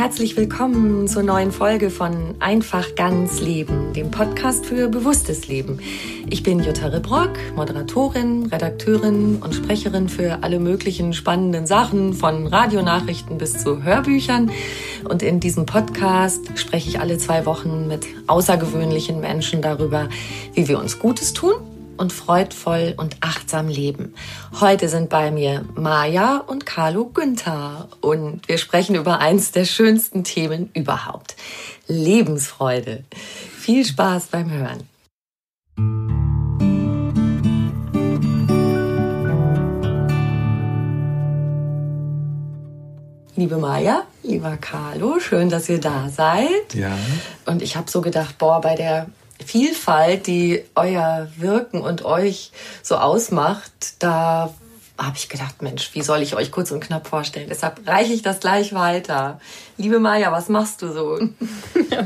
Herzlich willkommen zur neuen Folge von Einfach ganz Leben, dem Podcast für bewusstes Leben. Ich bin Jutta Ribrock, Moderatorin, Redakteurin und Sprecherin für alle möglichen spannenden Sachen, von Radionachrichten bis zu Hörbüchern. Und in diesem Podcast spreche ich alle zwei Wochen mit außergewöhnlichen Menschen darüber, wie wir uns Gutes tun und freudvoll und achtsam leben. Heute sind bei mir Maja und Carlo Günther und wir sprechen über eins der schönsten Themen überhaupt. Lebensfreude. Viel Spaß beim Hören. Liebe Maja, lieber Carlo, schön, dass ihr da seid. Ja. Und ich habe so gedacht, boah, bei der Vielfalt, die euer Wirken und euch so ausmacht, da habe ich gedacht, Mensch, wie soll ich euch kurz und knapp vorstellen? Deshalb reiche ich das gleich weiter. Liebe Maja, was machst du so?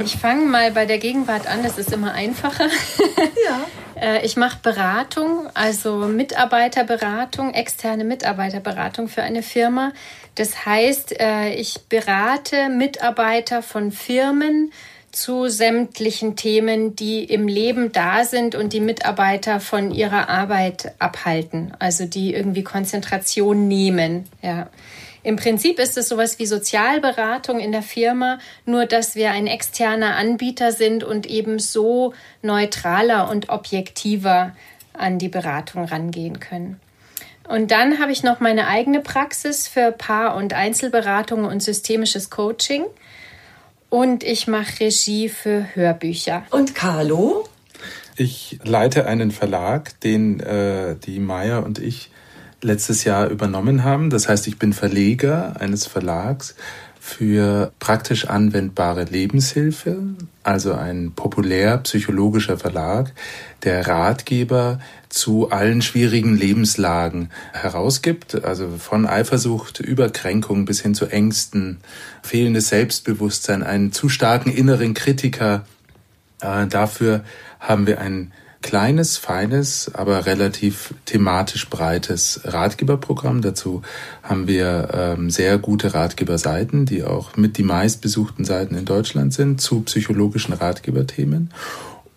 Ich fange mal bei der Gegenwart an, das ist immer einfacher. Ja. Äh, ich mache Beratung, also Mitarbeiterberatung, externe Mitarbeiterberatung für eine Firma. Das heißt, äh, ich berate Mitarbeiter von Firmen, zu sämtlichen Themen, die im Leben da sind und die Mitarbeiter von ihrer Arbeit abhalten, also die irgendwie Konzentration nehmen. Ja. Im Prinzip ist es sowas wie Sozialberatung in der Firma, nur dass wir ein externer Anbieter sind und eben so neutraler und objektiver an die Beratung rangehen können. Und dann habe ich noch meine eigene Praxis für Paar- und Einzelberatung und systemisches Coaching und ich mache Regie für Hörbücher. Und Carlo? Ich leite einen Verlag, den äh, die Maya und ich letztes Jahr übernommen haben. Das heißt, ich bin Verleger eines Verlags für praktisch anwendbare Lebenshilfe, also ein populär psychologischer Verlag, der Ratgeber zu allen schwierigen Lebenslagen herausgibt, also von Eifersucht über Kränkung bis hin zu Ängsten, fehlendes Selbstbewusstsein, einen zu starken inneren Kritiker. Äh, dafür haben wir ein kleines, feines, aber relativ thematisch breites Ratgeberprogramm. Dazu haben wir ähm, sehr gute Ratgeberseiten, die auch mit die meistbesuchten Seiten in Deutschland sind zu psychologischen Ratgeberthemen.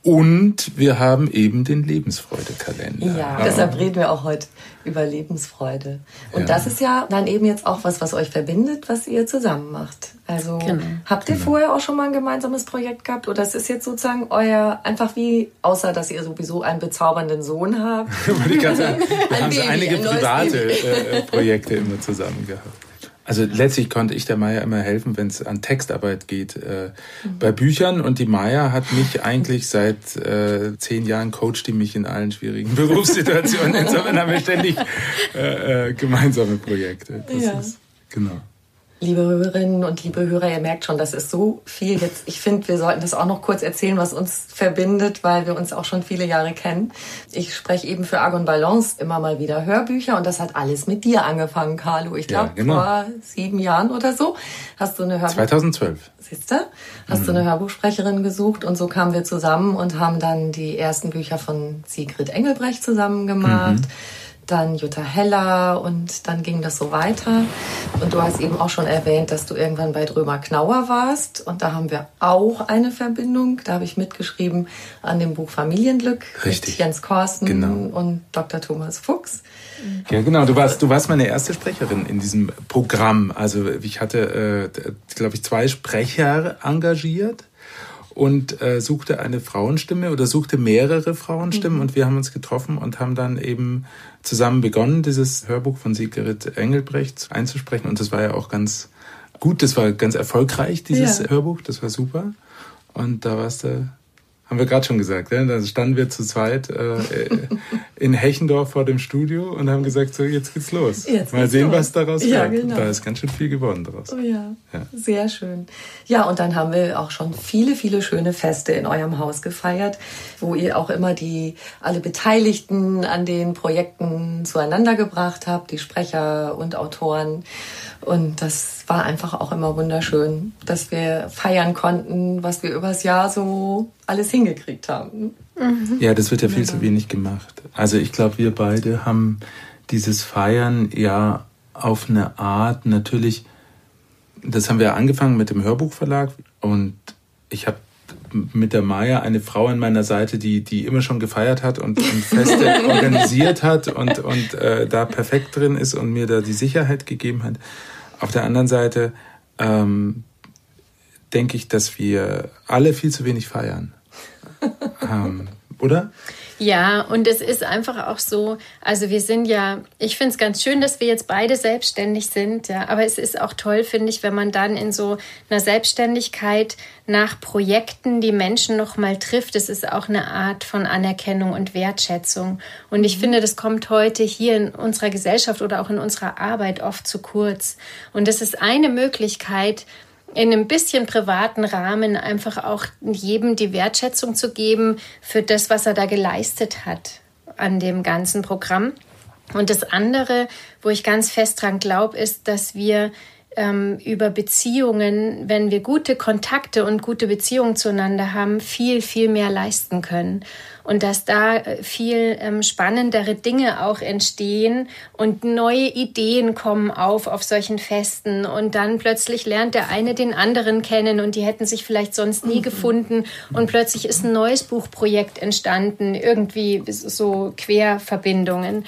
Und wir haben eben den Lebensfreude-Kalender. Ja, deshalb reden wir auch heute über Lebensfreude. Und ja. das ist ja dann eben jetzt auch was, was euch verbindet, was ihr zusammen macht. Also genau. habt ihr genau. vorher auch schon mal ein gemeinsames Projekt gehabt oder es ist jetzt sozusagen euer, einfach wie, außer dass ihr sowieso einen bezaubernden Sohn habt? wir haben so einige private äh, Projekte immer zusammen gehabt. Also letztlich konnte ich der Maya immer helfen, wenn es an Textarbeit geht äh, mhm. bei Büchern. Und die Maya hat mich eigentlich seit äh, zehn Jahren coacht die mich in allen schwierigen Berufssituationen. Insofern haben wir ständig äh, äh, gemeinsame Projekte. Das ja. ist, genau. Liebe Hörerinnen und liebe Hörer, ihr merkt schon, das ist so viel jetzt. Ich finde, wir sollten das auch noch kurz erzählen, was uns verbindet, weil wir uns auch schon viele Jahre kennen. Ich spreche eben für Argon Balance immer mal wieder Hörbücher und das hat alles mit dir angefangen, Carlo. Ich glaube, ja, genau. vor sieben Jahren oder so hast du eine Hörbuch 2012. Siehst du? Hast mhm. du eine Hörbuchsprecherin gesucht und so kamen wir zusammen und haben dann die ersten Bücher von Sigrid Engelbrecht zusammen gemacht. Mhm dann Jutta Heller und dann ging das so weiter. Und du hast eben auch schon erwähnt, dass du irgendwann bei Drömer Knauer warst und da haben wir auch eine Verbindung. Da habe ich mitgeschrieben an dem Buch Familienglück Richtig. mit Jens Korsten genau. und Dr. Thomas Fuchs. Ja, genau. Du warst, du warst meine erste Sprecherin in diesem Programm. Also ich hatte, äh, glaube ich, zwei Sprecher engagiert und äh, suchte eine Frauenstimme oder suchte mehrere Frauenstimmen mhm. und wir haben uns getroffen und haben dann eben zusammen begonnen, dieses Hörbuch von Sigrid Engelbrecht einzusprechen und das war ja auch ganz gut, das war ganz erfolgreich, dieses ja. Hörbuch, das war super und da warst du haben wir gerade schon gesagt. Ja? Da standen wir zu zweit äh, in Hechendorf vor dem Studio und haben gesagt, so jetzt geht's los. Jetzt Mal sehen, los. was daraus ja, wird. Genau. Da ist ganz schön viel geworden daraus. Oh ja. ja, sehr schön. Ja, und dann haben wir auch schon viele, viele schöne Feste in eurem Haus gefeiert, wo ihr auch immer die alle Beteiligten an den Projekten zueinander gebracht habt, die Sprecher und Autoren. Und das war einfach auch immer wunderschön, dass wir feiern konnten, was wir übers Jahr so alles hingekriegt haben. Mhm. Ja, das wird ja viel ja. zu wenig gemacht. Also ich glaube, wir beide haben dieses Feiern ja auf eine Art natürlich, das haben wir angefangen mit dem Hörbuchverlag und ich habe mit der Maya eine Frau an meiner Seite, die, die immer schon gefeiert hat und, und Feste organisiert hat und, und äh, da perfekt drin ist und mir da die Sicherheit gegeben hat. Auf der anderen Seite ähm, denke ich, dass wir alle viel zu wenig feiern. ähm, oder? Ja, und es ist einfach auch so, also wir sind ja, ich finde es ganz schön, dass wir jetzt beide selbstständig sind, ja, aber es ist auch toll, finde ich, wenn man dann in so einer Selbstständigkeit nach Projekten die Menschen nochmal trifft. Es ist auch eine Art von Anerkennung und Wertschätzung. Und ich mhm. finde, das kommt heute hier in unserer Gesellschaft oder auch in unserer Arbeit oft zu kurz. Und das ist eine Möglichkeit, in einem bisschen privaten Rahmen einfach auch jedem die Wertschätzung zu geben für das, was er da geleistet hat an dem ganzen Programm. Und das andere, wo ich ganz fest dran glaube, ist, dass wir ähm, über Beziehungen, wenn wir gute Kontakte und gute Beziehungen zueinander haben, viel, viel mehr leisten können. Und dass da äh, viel ähm, spannendere Dinge auch entstehen und neue Ideen kommen auf auf solchen Festen. Und dann plötzlich lernt der eine den anderen kennen und die hätten sich vielleicht sonst nie mhm. gefunden. Und plötzlich ist ein neues Buchprojekt entstanden, irgendwie so Querverbindungen.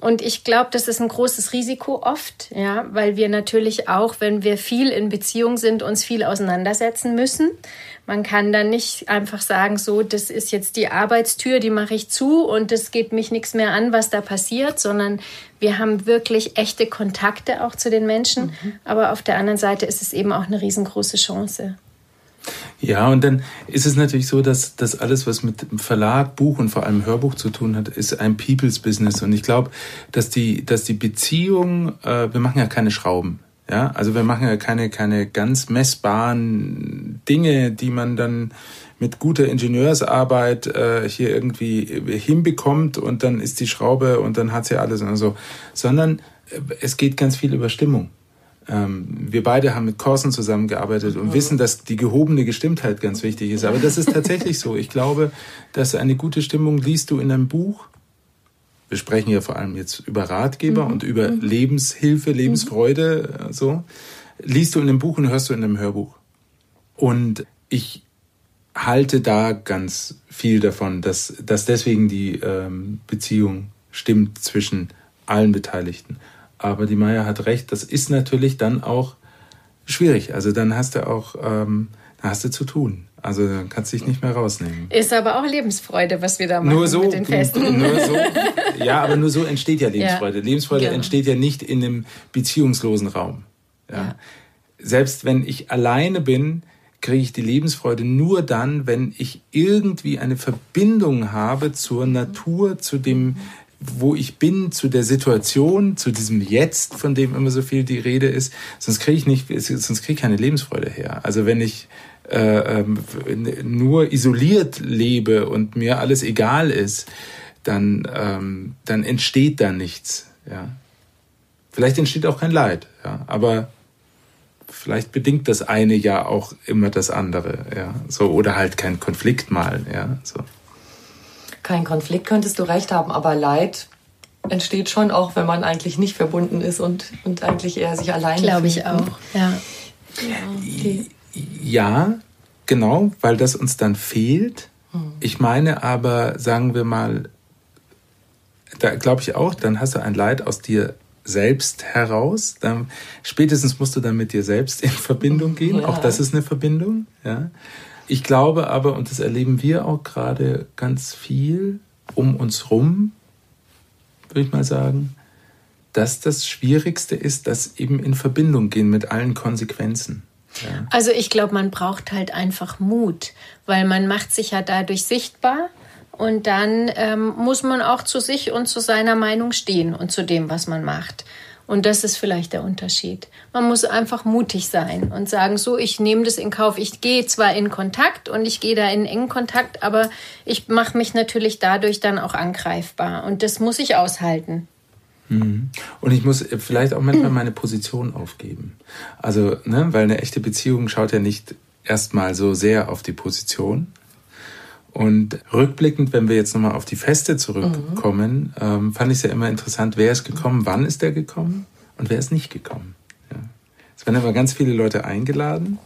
Und ich glaube, das ist ein großes Risiko oft, ja, weil wir natürlich auch, wenn wir viel in Beziehung sind, uns viel auseinandersetzen müssen. Man kann dann nicht einfach sagen, so, das ist jetzt die Arbeitstür, die mache ich zu und es geht mich nichts mehr an, was da passiert, sondern wir haben wirklich echte Kontakte auch zu den Menschen. Mhm. Aber auf der anderen Seite ist es eben auch eine riesengroße Chance. Ja, und dann ist es natürlich so, dass das alles, was mit Verlag, Buch und vor allem Hörbuch zu tun hat, ist ein People's Business. Und ich glaube, dass die, dass die Beziehung, äh, wir machen ja keine Schrauben. Ja, also wir machen ja keine, keine ganz messbaren Dinge, die man dann mit guter Ingenieursarbeit äh, hier irgendwie hinbekommt und dann ist die Schraube und dann hat sie alles und so, sondern äh, es geht ganz viel über Stimmung. Ähm, wir beide haben mit Corson zusammengearbeitet und wissen, dass die gehobene Gestimmtheit ganz wichtig ist. Aber das ist tatsächlich so. Ich glaube, dass eine gute Stimmung liest du in einem Buch. Wir sprechen ja vor allem jetzt über Ratgeber mhm. und über mhm. Lebenshilfe, Lebensfreude, mhm. so. Liest du in einem Buch und hörst du in einem Hörbuch. Und ich halte da ganz viel davon, dass, dass deswegen die ähm, Beziehung stimmt zwischen allen Beteiligten. Aber die Maya hat recht, das ist natürlich dann auch schwierig. Also dann hast du auch, ähm, dann hast du zu tun. Also dann kannst du dich nicht mehr rausnehmen. Ist aber auch Lebensfreude, was wir da machen nur so, mit den Festen. Nur so, ja, aber nur so entsteht ja Lebensfreude. Ja. Lebensfreude genau. entsteht ja nicht in einem beziehungslosen Raum. Ja. ja. Selbst wenn ich alleine bin, kriege ich die Lebensfreude nur dann, wenn ich irgendwie eine Verbindung habe zur Natur, zu dem wo ich bin zu der Situation, zu diesem Jetzt, von dem immer so viel die Rede ist, sonst kriege ich nicht, sonst kriege ich keine Lebensfreude her. Also wenn ich äh, ähm, nur isoliert lebe und mir alles egal ist, dann, ähm, dann entsteht da nichts. Ja. Vielleicht entsteht auch kein Leid, ja, aber vielleicht bedingt das eine ja auch immer das andere, ja, so oder halt kein Konflikt mal, ja, so kein Konflikt, könntest du recht haben, aber Leid entsteht schon auch, wenn man eigentlich nicht verbunden ist und, und eigentlich eher sich allein Glaube ich auch, ja. Ja, ja, genau, weil das uns dann fehlt. Hm. Ich meine aber, sagen wir mal, da glaube ich auch, dann hast du ein Leid aus dir selbst heraus. Dann, spätestens musst du dann mit dir selbst in Verbindung gehen. Ja. Auch das ist eine Verbindung. Ja. Ich glaube aber, und das erleben wir auch gerade ganz viel um uns rum, würde ich mal sagen, dass das Schwierigste ist, dass eben in Verbindung gehen mit allen Konsequenzen. Ja. Also ich glaube, man braucht halt einfach Mut, weil man macht sich ja dadurch sichtbar und dann ähm, muss man auch zu sich und zu seiner Meinung stehen und zu dem, was man macht. Und das ist vielleicht der Unterschied. Man muss einfach mutig sein und sagen, so, ich nehme das in Kauf. Ich gehe zwar in Kontakt und ich gehe da in engen Kontakt, aber ich mache mich natürlich dadurch dann auch angreifbar. Und das muss ich aushalten. Mhm. Und ich muss vielleicht auch manchmal meine Position aufgeben. Also, ne, weil eine echte Beziehung schaut ja nicht erstmal so sehr auf die Position, und rückblickend, wenn wir jetzt nochmal auf die Feste zurückkommen, mhm. ähm, fand ich es ja immer interessant, wer ist gekommen, wann ist der gekommen und wer ist nicht gekommen. Ja. Es werden aber ganz viele Leute eingeladen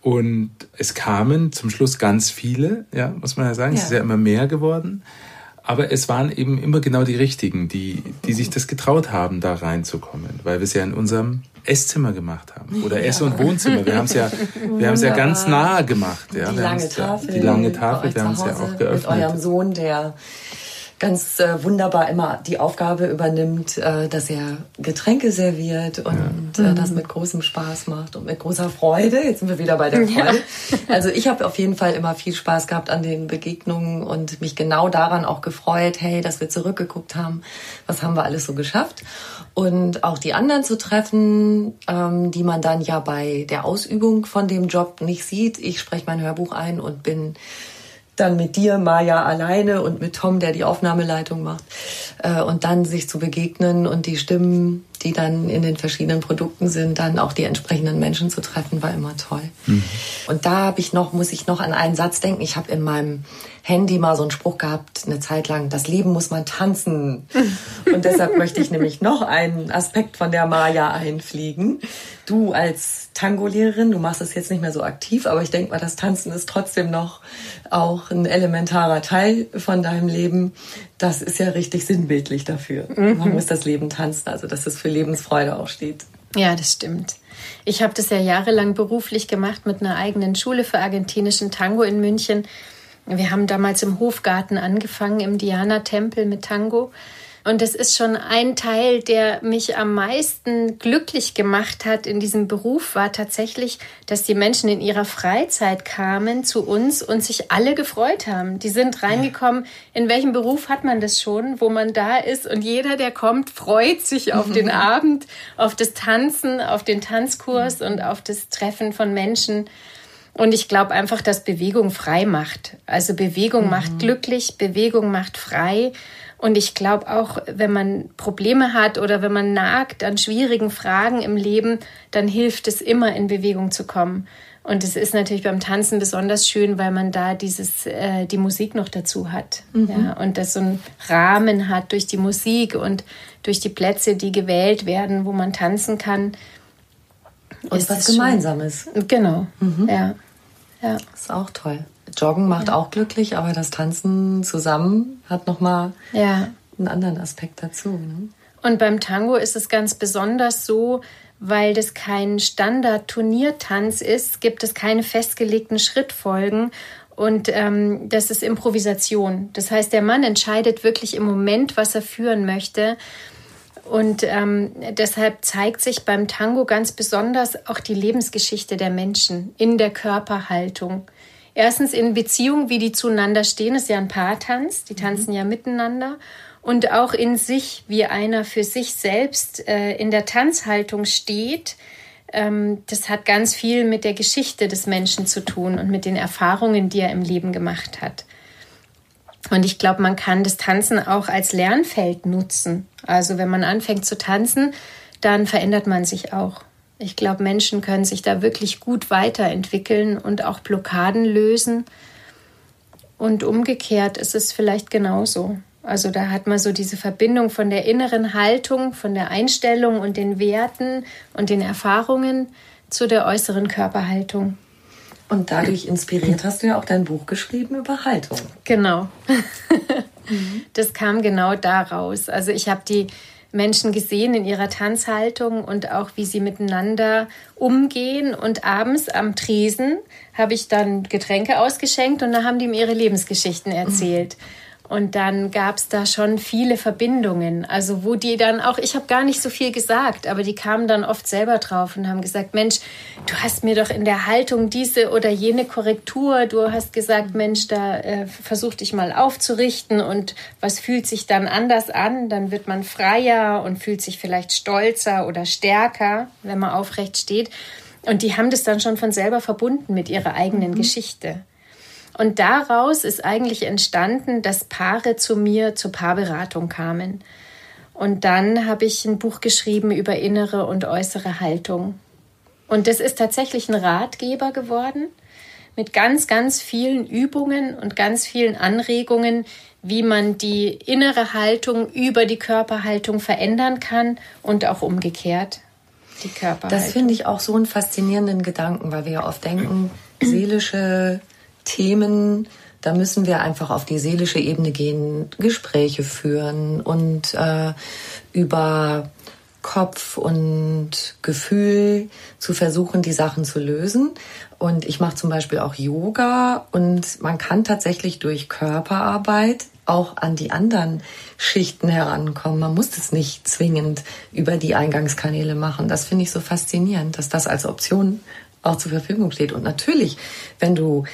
und es kamen zum Schluss ganz viele, ja, muss man ja sagen, ja. es ist ja immer mehr geworden. Aber es waren eben immer genau die richtigen, die, die sich das getraut haben, da reinzukommen, weil wir es ja in unserem Esszimmer gemacht haben oder ja. Ess- und Wohnzimmer. Wir haben es ja, wir haben es ja ganz nah gemacht. Ja. Die wir lange Tafel. Die lange Tafel, wir haben es ja auch geöffnet. Mit eurem Sohn, der ganz äh, wunderbar immer die Aufgabe übernimmt, äh, dass er Getränke serviert und ja. äh, das mit großem Spaß macht und mit großer Freude. Jetzt sind wir wieder bei der Freude. Ja. Also ich habe auf jeden Fall immer viel Spaß gehabt an den Begegnungen und mich genau daran auch gefreut, hey, dass wir zurückgeguckt haben, was haben wir alles so geschafft. Und auch die anderen zu treffen, ähm, die man dann ja bei der Ausübung von dem Job nicht sieht. Ich spreche mein Hörbuch ein und bin dann mit dir, Maja, alleine und mit Tom, der die Aufnahmeleitung macht. Äh, und dann sich zu begegnen und die Stimmen, die dann in den verschiedenen Produkten sind, dann auch die entsprechenden Menschen zu treffen, war immer toll. Mhm. Und da habe ich noch, muss ich noch an einen Satz denken. Ich habe in meinem Handy mal so einen Spruch gehabt, eine Zeit lang, das Leben muss man tanzen. Und deshalb möchte ich nämlich noch einen Aspekt von der Maya einfliegen. Du als Tango-Lehrerin, du machst es jetzt nicht mehr so aktiv, aber ich denke mal, das Tanzen ist trotzdem noch auch ein elementarer Teil von deinem Leben. Das ist ja richtig sinnbildlich dafür. Mhm. Man muss das Leben tanzen, also dass es für Lebensfreude auch steht. Ja, das stimmt. Ich habe das ja jahrelang beruflich gemacht mit einer eigenen Schule für argentinischen Tango in München. Wir haben damals im Hofgarten angefangen, im Diana-Tempel mit Tango. Und das ist schon ein Teil, der mich am meisten glücklich gemacht hat in diesem Beruf, war tatsächlich, dass die Menschen in ihrer Freizeit kamen zu uns und sich alle gefreut haben. Die sind reingekommen. In welchem Beruf hat man das schon, wo man da ist und jeder, der kommt, freut sich auf den Abend, auf das Tanzen, auf den Tanzkurs und auf das Treffen von Menschen. Und ich glaube einfach, dass Bewegung frei macht. Also Bewegung mhm. macht glücklich, Bewegung macht frei. Und ich glaube auch, wenn man Probleme hat oder wenn man nagt an schwierigen Fragen im Leben, dann hilft es immer, in Bewegung zu kommen. Und es ist natürlich beim Tanzen besonders schön, weil man da dieses, äh, die Musik noch dazu hat. Mhm. Ja, und das so einen Rahmen hat durch die Musik und durch die Plätze, die gewählt werden, wo man tanzen kann. Und ist was Gemeinsames. Schon, genau, mhm. ja. ja. Ist auch toll. Joggen macht ja. auch glücklich, aber das Tanzen zusammen hat nochmal ja. einen anderen Aspekt dazu. Ne? Und beim Tango ist es ganz besonders so, weil das kein Standard-Turniertanz ist, gibt es keine festgelegten Schrittfolgen und ähm, das ist Improvisation. Das heißt, der Mann entscheidet wirklich im Moment, was er führen möchte. Und ähm, deshalb zeigt sich beim Tango ganz besonders auch die Lebensgeschichte der Menschen in der Körperhaltung. Erstens in Beziehung, wie die zueinander stehen, ist ja ein Paartanz, die tanzen mhm. ja miteinander. und auch in sich, wie einer für sich selbst äh, in der Tanzhaltung steht, ähm, das hat ganz viel mit der Geschichte des Menschen zu tun und mit den Erfahrungen, die er im Leben gemacht hat. Und ich glaube, man kann das Tanzen auch als Lernfeld nutzen. Also wenn man anfängt zu tanzen, dann verändert man sich auch. Ich glaube, Menschen können sich da wirklich gut weiterentwickeln und auch Blockaden lösen. Und umgekehrt ist es vielleicht genauso. Also da hat man so diese Verbindung von der inneren Haltung, von der Einstellung und den Werten und den Erfahrungen zu der äußeren Körperhaltung. Und dadurch inspiriert hast du ja auch dein Buch geschrieben über Haltung. Genau. das kam genau daraus. Also ich habe die Menschen gesehen in ihrer Tanzhaltung und auch wie sie miteinander umgehen. Und abends am Tresen habe ich dann Getränke ausgeschenkt und da haben die mir ihre Lebensgeschichten erzählt. Mhm. Und dann gab es da schon viele Verbindungen. Also wo die dann auch, ich habe gar nicht so viel gesagt, aber die kamen dann oft selber drauf und haben gesagt, Mensch, du hast mir doch in der Haltung diese oder jene Korrektur, du hast gesagt, Mensch, da äh, versuch dich mal aufzurichten und was fühlt sich dann anders an? Dann wird man freier und fühlt sich vielleicht stolzer oder stärker, wenn man aufrecht steht. Und die haben das dann schon von selber verbunden mit ihrer eigenen mhm. Geschichte. Und daraus ist eigentlich entstanden, dass Paare zu mir zur Paarberatung kamen. Und dann habe ich ein Buch geschrieben über innere und äußere Haltung. Und das ist tatsächlich ein Ratgeber geworden mit ganz, ganz vielen Übungen und ganz vielen Anregungen, wie man die innere Haltung über die Körperhaltung verändern kann und auch umgekehrt die Körperhaltung. Das finde ich auch so einen faszinierenden Gedanken, weil wir ja oft denken, seelische Themen, da müssen wir einfach auf die seelische Ebene gehen, Gespräche führen und äh, über Kopf und Gefühl zu versuchen, die Sachen zu lösen. Und ich mache zum Beispiel auch Yoga und man kann tatsächlich durch Körperarbeit auch an die anderen Schichten herankommen. Man muss das nicht zwingend über die Eingangskanäle machen. Das finde ich so faszinierend, dass das als Option auch zur Verfügung steht. Und natürlich, wenn du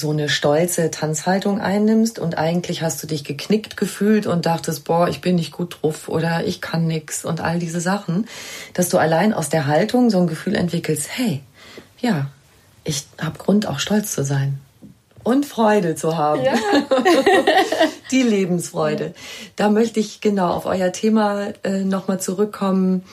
so eine stolze Tanzhaltung einnimmst und eigentlich hast du dich geknickt gefühlt und dachtest, boah, ich bin nicht gut drauf oder ich kann nix und all diese Sachen, dass du allein aus der Haltung so ein Gefühl entwickelst, hey, ja, ich habe Grund auch stolz zu sein und Freude zu haben. Ja. Die Lebensfreude. Da möchte ich genau auf euer Thema äh, nochmal zurückkommen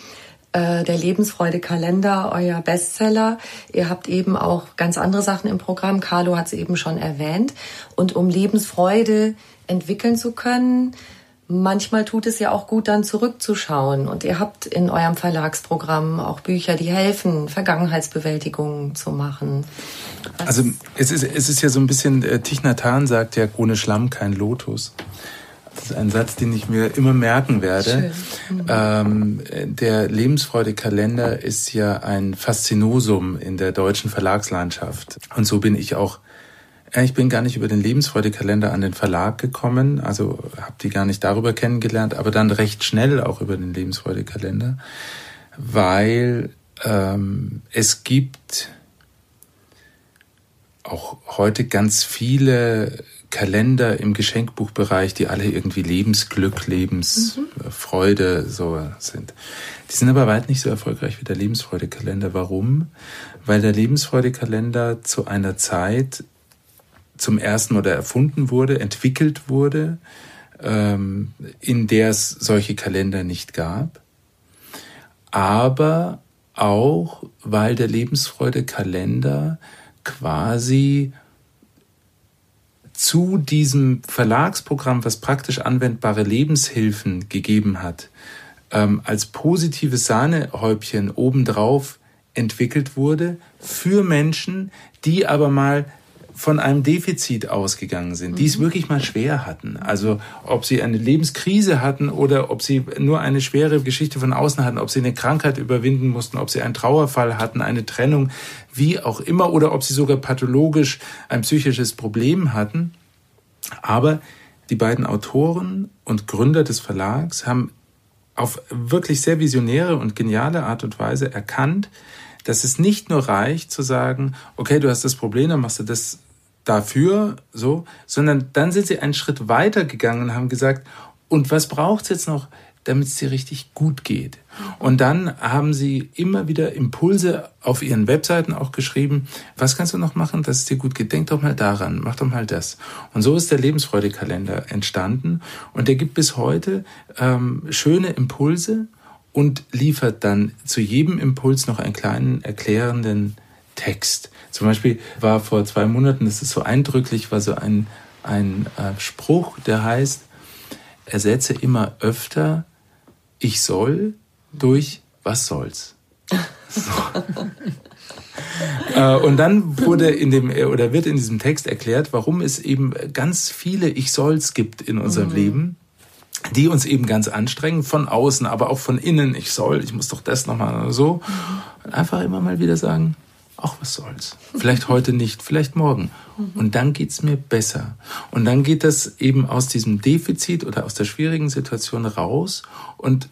äh, der Lebensfreude-Kalender, euer Bestseller. Ihr habt eben auch ganz andere Sachen im Programm. Carlo hat es eben schon erwähnt. Und um Lebensfreude entwickeln zu können, manchmal tut es ja auch gut, dann zurückzuschauen. Und ihr habt in eurem Verlagsprogramm auch Bücher, die helfen, Vergangenheitsbewältigung zu machen. Was also es ist, es ist ja so ein bisschen, äh, Thich Nhat Hanh sagt ja, ohne Schlamm kein Lotus. Das ist ein Satz, den ich mir immer merken werde. Mhm. Ähm, der Lebensfreude-Kalender ist ja ein Faszinosum in der deutschen Verlagslandschaft. Und so bin ich auch. Ich bin gar nicht über den Lebensfreude-Kalender an den Verlag gekommen, also habe die gar nicht darüber kennengelernt, aber dann recht schnell auch über den Lebensfreude-Kalender, weil ähm, es gibt auch heute ganz viele Kalender im Geschenkbuchbereich, die alle irgendwie Lebensglück, Lebensfreude mhm. so sind. Die sind aber weit nicht so erfolgreich wie der Lebensfreude-Kalender. Warum? Weil der Lebensfreude-Kalender zu einer Zeit zum ersten oder erfunden wurde, entwickelt wurde, ähm, in der es solche Kalender nicht gab. Aber auch, weil der Lebensfreude-Kalender quasi zu diesem Verlagsprogramm, was praktisch anwendbare Lebenshilfen gegeben hat, ähm, als positives Sahnehäubchen obendrauf entwickelt wurde für Menschen, die aber mal von einem Defizit ausgegangen sind, die es mhm. wirklich mal schwer hatten. Also ob sie eine Lebenskrise hatten oder ob sie nur eine schwere Geschichte von außen hatten, ob sie eine Krankheit überwinden mussten, ob sie einen Trauerfall hatten, eine Trennung, wie auch immer, oder ob sie sogar pathologisch ein psychisches Problem hatten. Aber die beiden Autoren und Gründer des Verlags haben auf wirklich sehr visionäre und geniale Art und Weise erkannt, dass es nicht nur reicht zu sagen, okay, du hast das Problem, dann machst du das dafür, so, sondern dann sind sie einen Schritt weiter gegangen und haben gesagt, und was braucht es jetzt noch, damit es dir richtig gut geht? Und dann haben sie immer wieder Impulse auf ihren Webseiten auch geschrieben, was kannst du noch machen, dass es dir gut geht? Denk doch mal daran, mach doch mal das. Und so ist der Lebensfreudekalender entstanden und der gibt bis heute ähm, schöne Impulse und liefert dann zu jedem Impuls noch einen kleinen erklärenden Text. Zum Beispiel war vor zwei Monaten, das ist so eindrücklich, war so ein, ein äh, Spruch, der heißt, ersetze immer öfter ich soll durch was soll's. So. äh, und dann wurde in dem oder wird in diesem Text erklärt, warum es eben ganz viele Ich soll's gibt in unserem mhm. Leben, die uns eben ganz anstrengen, von außen, aber auch von innen. Ich soll, ich muss doch das nochmal so. Und einfach immer mal wieder sagen, ach, was soll's. Vielleicht heute nicht, vielleicht morgen. Und dann geht's mir besser. Und dann geht das eben aus diesem Defizit oder aus der schwierigen Situation raus und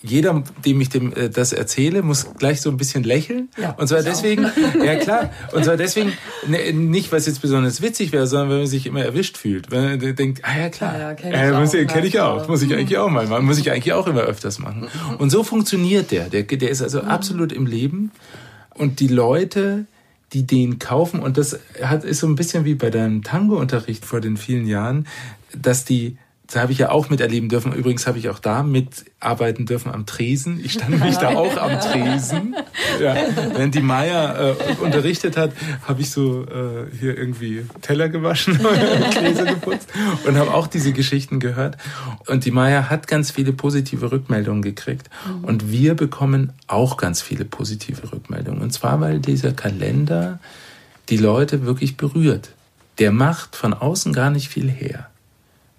jeder, dem ich dem äh, das erzähle, muss gleich so ein bisschen lächeln. Ja, und zwar deswegen, auch. ja klar, und zwar deswegen ne, nicht, es jetzt besonders witzig wäre, sondern weil man sich immer erwischt fühlt. Wenn man denkt, ah ja klar, ja, ja, kenn ich, äh, muss, kenn ich auch, muss ich eigentlich auch mal machen, muss ich eigentlich auch immer öfters machen. Und so funktioniert der. Der, der ist also mhm. absolut im Leben. Und die Leute, die den kaufen, und das hat, ist so ein bisschen wie bei deinem Tango-Unterricht vor den vielen Jahren, dass die das habe ich ja auch miterleben dürfen. Übrigens habe ich auch da mitarbeiten dürfen am Tresen. Ich stand nämlich da auch am Tresen. Ja. Während die Maya äh, unterrichtet hat, habe ich so äh, hier irgendwie Teller gewaschen, Gläser geputzt und habe auch diese Geschichten gehört. Und die Maya hat ganz viele positive Rückmeldungen gekriegt. Mhm. Und wir bekommen auch ganz viele positive Rückmeldungen. Und zwar, weil dieser Kalender die Leute wirklich berührt. Der macht von außen gar nicht viel her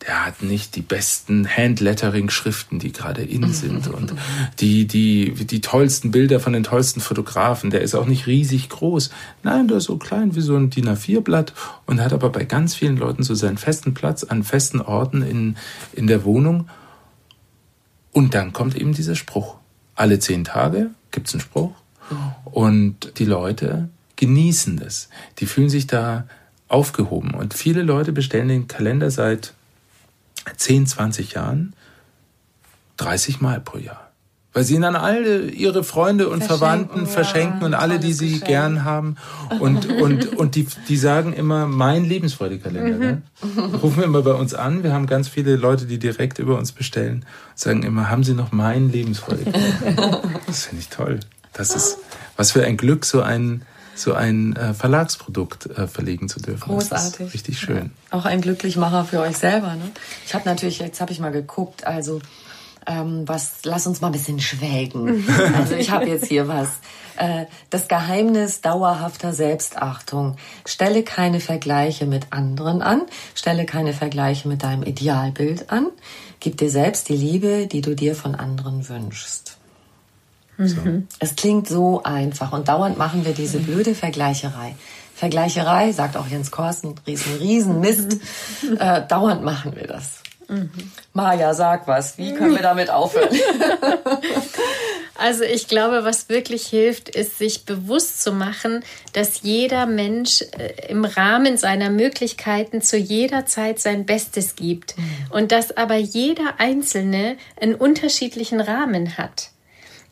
der hat nicht die besten Handlettering-Schriften, die gerade in sind und die, die, die tollsten Bilder von den tollsten Fotografen. Der ist auch nicht riesig groß. Nein, der ist so klein wie so ein DIN A4-Blatt und hat aber bei ganz vielen Leuten so seinen festen Platz an festen Orten in, in der Wohnung. Und dann kommt eben dieser Spruch. Alle zehn Tage gibt's einen Spruch und die Leute genießen das. Die fühlen sich da aufgehoben. Und viele Leute bestellen den Kalender seit 10, 20 Jahren 30 Mal pro Jahr. Weil sie ihn an alle ihre Freunde und verschenken, Verwandten ja, verschenken und alle, die sie Geschenk. gern haben. Und, und, und die, die sagen immer, mein Lebensfreudekalender. Mhm. Rufen immer bei uns an. Wir haben ganz viele Leute, die direkt über uns bestellen. Sagen immer, haben Sie noch meinen Lebensfreudekalender? das finde ich toll. Das ist, was für ein Glück, so ein, so ein äh, Verlagsprodukt äh, verlegen zu dürfen. Großartig. richtig schön. Ja. Auch ein Glücklichmacher für euch selber. Ne? Ich habe natürlich, jetzt habe ich mal geguckt, also ähm, was, lass uns mal ein bisschen schwelgen. also ich habe jetzt hier was. Äh, das Geheimnis dauerhafter Selbstachtung. Stelle keine Vergleiche mit anderen an. Stelle keine Vergleiche mit deinem Idealbild an. Gib dir selbst die Liebe, die du dir von anderen wünschst. So. Mhm. Es klingt so einfach und dauernd machen wir diese blöde Vergleicherei. Vergleicherei, sagt auch Jens Korsen, riesen, riesen Mist. Mhm. Äh, dauernd machen wir das. Mhm. Maja, sag was. Wie können wir damit aufhören? Also ich glaube, was wirklich hilft, ist sich bewusst zu machen, dass jeder Mensch äh, im Rahmen seiner Möglichkeiten zu jeder Zeit sein Bestes gibt mhm. und dass aber jeder Einzelne einen unterschiedlichen Rahmen hat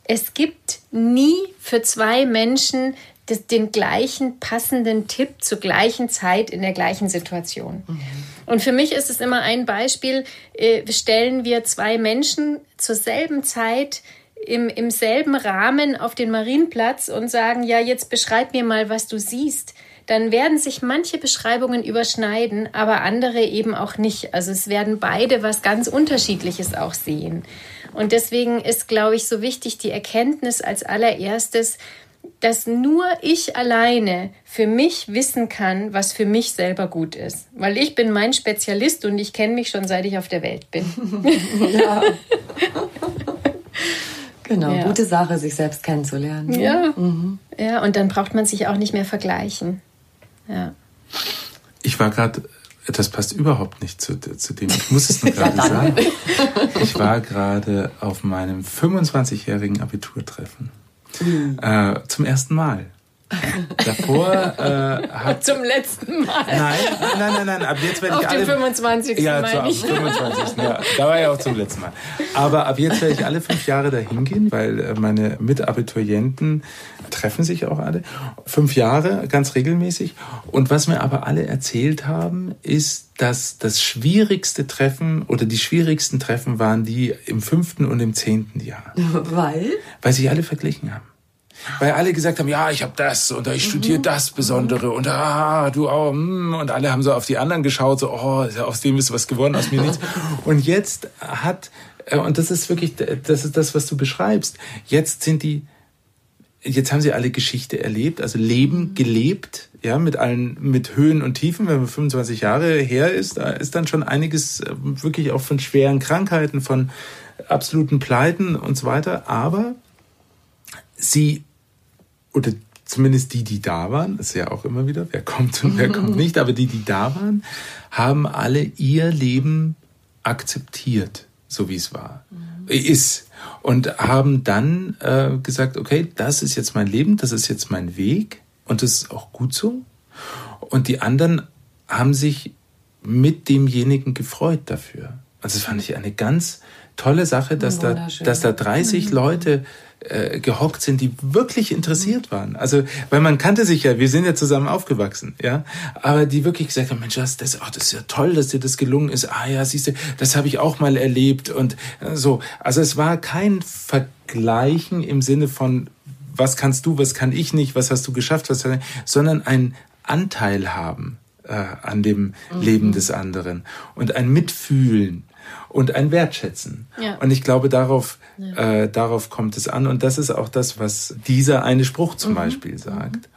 es gibt nie für zwei Menschen das, den gleichen passenden Tipp zur gleichen Zeit in der gleichen Situation. Mhm. Und für mich ist es immer ein Beispiel, äh, stellen wir zwei Menschen zur selben Zeit im, im selben Rahmen auf den Marienplatz und sagen, ja, jetzt beschreib mir mal, was du siehst dann werden sich manche Beschreibungen überschneiden, aber andere eben auch nicht. Also es werden beide was ganz Unterschiedliches auch sehen. Und deswegen ist, glaube ich, so wichtig die Erkenntnis als allererstes, dass nur ich alleine für mich wissen kann, was für mich selber gut ist. Weil ich bin mein Spezialist und ich kenne mich schon seit ich auf der Welt bin. ja. genau, ja. gute Sache, sich selbst kennenzulernen. Ja. Mhm. ja, und dann braucht man sich auch nicht mehr vergleichen. Ja. Ich war gerade das passt überhaupt nicht zu, zu dem. Ich muss es nur gerade ja, sagen. Ich war gerade auf meinem 25-jährigen Abiturtreffen. Mhm. Äh, zum ersten Mal. Davor äh, hat zum letzten Mal. Nein, nein, nein, nein. Ab jetzt werde ich Auf alle. den 25. Ja, ab ich. 25. Ja, da war ja auch zum letzten Mal. Aber ab jetzt werde ich alle fünf Jahre dahin gehen, weil äh, meine Mitabiturienten treffen sich auch alle. Fünf Jahre, ganz regelmäßig. Und was mir aber alle erzählt haben, ist, dass das schwierigste Treffen oder die schwierigsten Treffen waren die im fünften und im zehnten Jahr. Weil? Weil sich alle verglichen haben. Weil alle gesagt haben, ja, ich habe das und ich studiere das Besondere und ah, du auch. mm. Und alle haben so auf die anderen geschaut, so, oh, aus dem ist was geworden, aus mir nichts. Und jetzt hat, äh, und das ist wirklich, das ist das, was du beschreibst. Jetzt sind die, jetzt haben sie alle Geschichte erlebt, also Leben gelebt, ja, mit allen, mit Höhen und Tiefen. Wenn man 25 Jahre her ist, da ist dann schon einiges äh, wirklich auch von schweren Krankheiten, von absoluten Pleiten und so weiter. Aber sie, oder zumindest die, die da waren, ist ja auch immer wieder, wer kommt und wer kommt nicht, aber die, die da waren, haben alle ihr Leben akzeptiert, so wie es war, ist. Und haben dann äh, gesagt, okay, das ist jetzt mein Leben, das ist jetzt mein Weg und das ist auch gut so. Und die anderen haben sich mit demjenigen gefreut dafür. Also das fand ich eine ganz tolle Sache, dass da, Wunderschön. dass da 30 Leute äh, gehockt sind, die wirklich interessiert waren. Also, weil man kannte sich ja, wir sind ja zusammen aufgewachsen, ja. Aber die wirklich gesagt haben, Mensch, das, das, oh, das ist ja toll, dass dir das gelungen ist. Ah ja, siehst du, das habe ich auch mal erlebt und äh, so. Also es war kein Vergleichen im Sinne von, was kannst du, was kann ich nicht, was hast du geschafft, was, sondern ein Anteil haben äh, an dem Leben des anderen und ein Mitfühlen und ein Wertschätzen. Ja. Und ich glaube, darauf, äh, darauf kommt es an. Und das ist auch das, was dieser eine Spruch zum Beispiel sagt.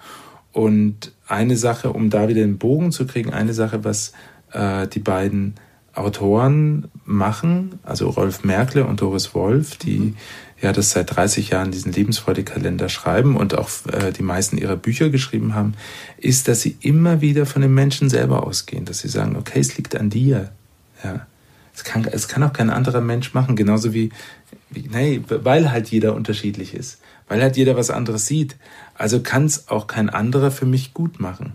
Und eine Sache, um da wieder den Bogen zu kriegen, eine Sache, was äh, die beiden Autoren machen, also Rolf Merkle und Doris Wolf, die ja das seit 30 Jahren diesen Lebensfreude-Kalender schreiben und auch äh, die meisten ihrer Bücher geschrieben haben, ist, dass sie immer wieder von den Menschen selber ausgehen, dass sie sagen, okay, es liegt an dir. Ja. Es kann, es kann auch kein anderer Mensch machen, genauso wie, wie nee, weil halt jeder unterschiedlich ist, weil halt jeder was anderes sieht. Also kann es auch kein anderer für mich gut machen,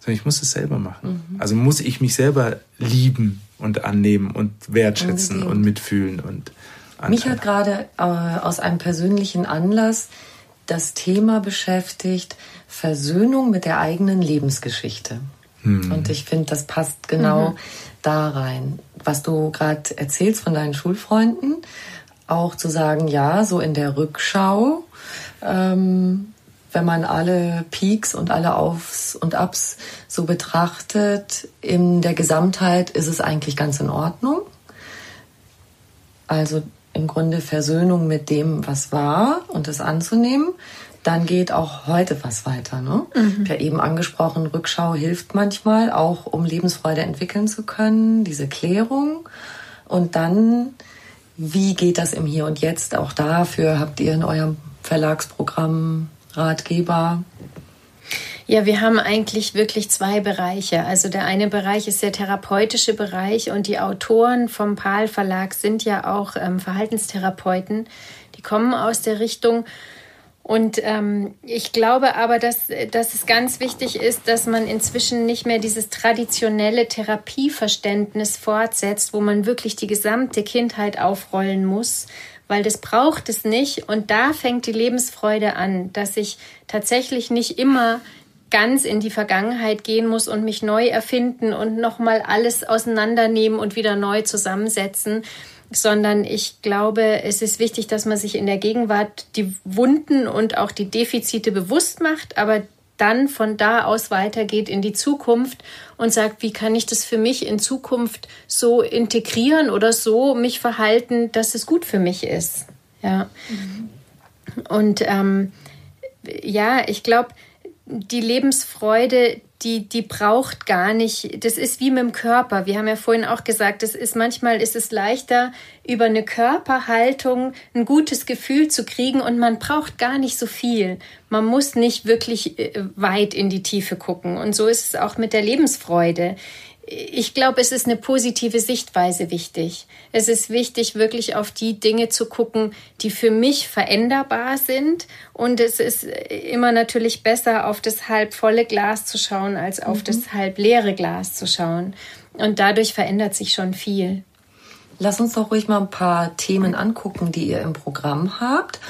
sondern ich muss es selber machen. Also muss ich mich selber lieben und annehmen und wertschätzen Unbedingt. und mitfühlen und Mich hat gerade äh, aus einem persönlichen Anlass das Thema beschäftigt, Versöhnung mit der eigenen Lebensgeschichte. Und ich finde, das passt genau da rein. Was du gerade erzählst von deinen Schulfreunden, auch zu sagen, ja, so in der Rückschau, ähm, wenn man alle Peaks und alle Aufs und Ups so betrachtet, in der Gesamtheit ist es eigentlich ganz in Ordnung. Also im Grunde Versöhnung mit dem, was war und das anzunehmen. Dann geht auch heute was weiter. Ne? Ich habe ja eben angesprochen, Rückschau hilft manchmal, auch um Lebensfreude entwickeln zu können, diese Klärung. Und dann, wie geht das im Hier und Jetzt? Auch dafür habt ihr in eurem Verlagsprogramm Ratgeber. Ja, wir haben eigentlich wirklich zwei Bereiche. Also der eine Bereich ist der therapeutische Bereich und die Autoren vom PAL Verlag sind ja auch ähm, Verhaltenstherapeuten. Die kommen aus der Richtung. Und ähm, ich glaube aber, dass, dass es ganz wichtig ist, dass man inzwischen nicht mehr dieses traditionelle Therapieverständnis fortsetzt, wo man wirklich die gesamte Kindheit aufrollen muss, weil das braucht es nicht. Und da fängt die Lebensfreude an, dass ich tatsächlich nicht immer ganz in die Vergangenheit gehen muss und mich neu erfinden und nochmal alles auseinandernehmen und wieder neu zusammensetzen, sondern ich glaube, es ist wichtig, dass man sich in der Gegenwart die Wunden und auch die Defizite bewusst macht, aber dann von da aus weitergeht in die Zukunft und sagt, wie kann ich das für mich in Zukunft so integrieren oder so mich verhalten, dass es gut für mich ist. Ja. Und ähm, ja, ich glaube, die Lebensfreude, die, die braucht gar nicht, das ist wie mit dem Körper. Wir haben ja vorhin auch gesagt, das ist manchmal ist es leichter, über eine Körperhaltung ein gutes Gefühl zu kriegen und man braucht gar nicht so viel. Man muss nicht wirklich äh, weit in die Tiefe gucken. Und so ist es auch mit der Lebensfreude. Ich glaube, es ist eine positive Sichtweise wichtig. Es ist wichtig, wirklich auf die Dinge zu gucken, die für mich veränderbar sind. Und es ist immer natürlich besser, auf das halb volle Glas zu schauen, als auf mhm. das halb leere Glas zu schauen. Und dadurch verändert sich schon viel. Lass uns doch ruhig mal ein paar Themen angucken, die ihr im Programm habt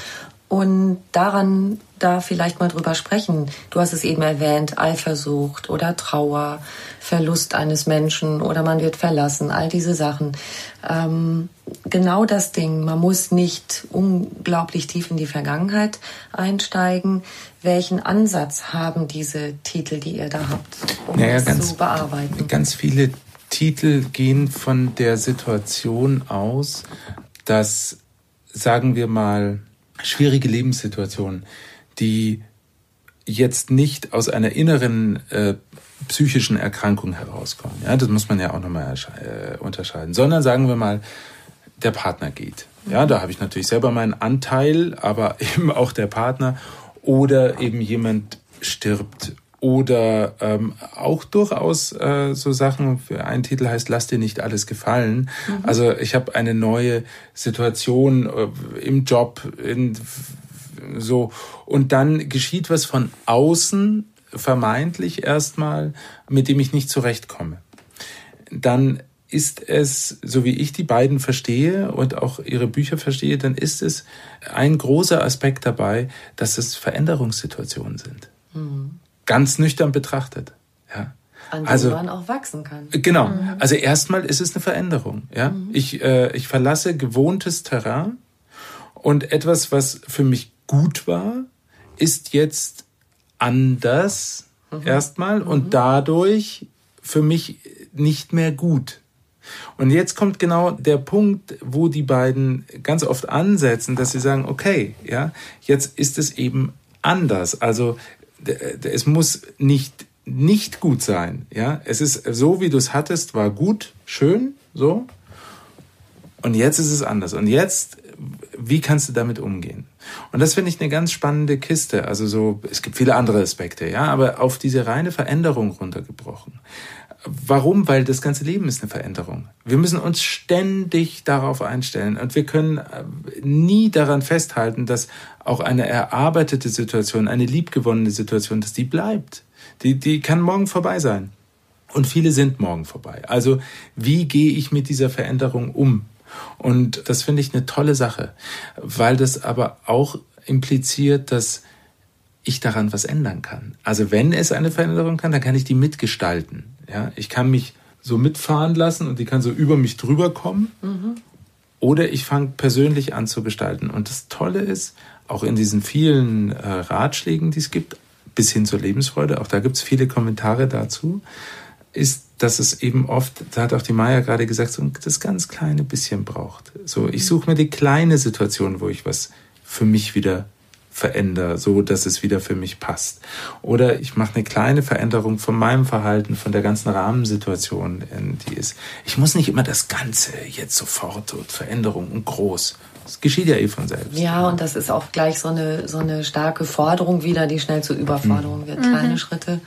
und daran da vielleicht mal drüber sprechen. Du hast es eben erwähnt, Eifersucht oder Trauer, Verlust eines Menschen oder man wird verlassen, all diese Sachen. Ähm, genau das Ding, man muss nicht unglaublich tief in die Vergangenheit einsteigen. Welchen Ansatz haben diese Titel, die ihr da habt, um naja, das ganz, zu bearbeiten? Ganz viele Titel gehen von der Situation aus, dass, sagen wir mal, schwierige Lebenssituationen, die jetzt nicht aus einer inneren äh, psychischen Erkrankung herauskommen. Ja, das muss man ja auch nochmal äh, unterscheiden. Sondern sagen wir mal, der Partner geht. Ja, da habe ich natürlich selber meinen Anteil, aber eben auch der Partner oder eben jemand stirbt oder ähm, auch durchaus äh, so Sachen, ein Titel heißt Lass dir nicht alles gefallen. Mhm. Also ich habe eine neue Situation äh, im Job, in, so und dann geschieht was von außen, vermeintlich erstmal, mit dem ich nicht zurechtkomme. Dann ist es, so wie ich die beiden verstehe und auch ihre Bücher verstehe, dann ist es ein großer Aspekt dabei, dass es Veränderungssituationen sind. Mhm ganz nüchtern betrachtet. Ja. An dem also, man auch wachsen kann. Genau. Mhm. Also erstmal ist es eine Veränderung. Ja. Mhm. Ich, äh, ich verlasse gewohntes Terrain und etwas, was für mich gut war, ist jetzt anders mhm. erstmal und mhm. dadurch für mich nicht mehr gut. Und jetzt kommt genau der Punkt, wo die beiden ganz oft ansetzen, dass sie sagen, okay, ja, jetzt ist es eben anders. Also es muss nicht nicht gut sein. Ja, es ist so, wie du es hattest, war gut, schön, so. Und jetzt ist es anders. Und jetzt, wie kannst du damit umgehen? Und das finde ich eine ganz spannende Kiste. Also so, es gibt viele andere Aspekte, ja, aber auf diese reine Veränderung runtergebrochen. Warum? Weil das ganze Leben ist eine Veränderung. Wir müssen uns ständig darauf einstellen und wir können äh, nie daran festhalten, dass auch eine erarbeitete Situation, eine liebgewonnene Situation, dass die bleibt. Die, die kann morgen vorbei sein. Und viele sind morgen vorbei. Also wie gehe ich mit dieser Veränderung um? Und das finde ich eine tolle Sache, weil das aber auch impliziert, dass ich daran was ändern kann. Also wenn es eine Veränderung kann, dann kann ich die mitgestalten. Ja, ich kann mich so mitfahren lassen und die kann so über mich drüber kommen. Mhm. Oder ich fange persönlich an zu gestalten. Und das Tolle ist, auch in diesen vielen äh, Ratschlägen, die es gibt, bis hin zur Lebensfreude, auch da gibt es viele Kommentare dazu, ist, dass es eben oft, da hat auch die Maya gerade gesagt, so das ganz kleine bisschen braucht. So, ich suche mir die kleine Situation, wo ich was für mich wieder verändere, so dass es wieder für mich passt. Oder ich mache eine kleine Veränderung von meinem Verhalten, von der ganzen Rahmensituation, die ist. Ich muss nicht immer das Ganze jetzt sofort und Veränderung und groß. Das geschieht ja eh von selbst. Ja, und das ist auch gleich so eine, so eine starke Forderung wieder, die schnell zur Überforderung mhm. wird. Kleine mhm. Schritte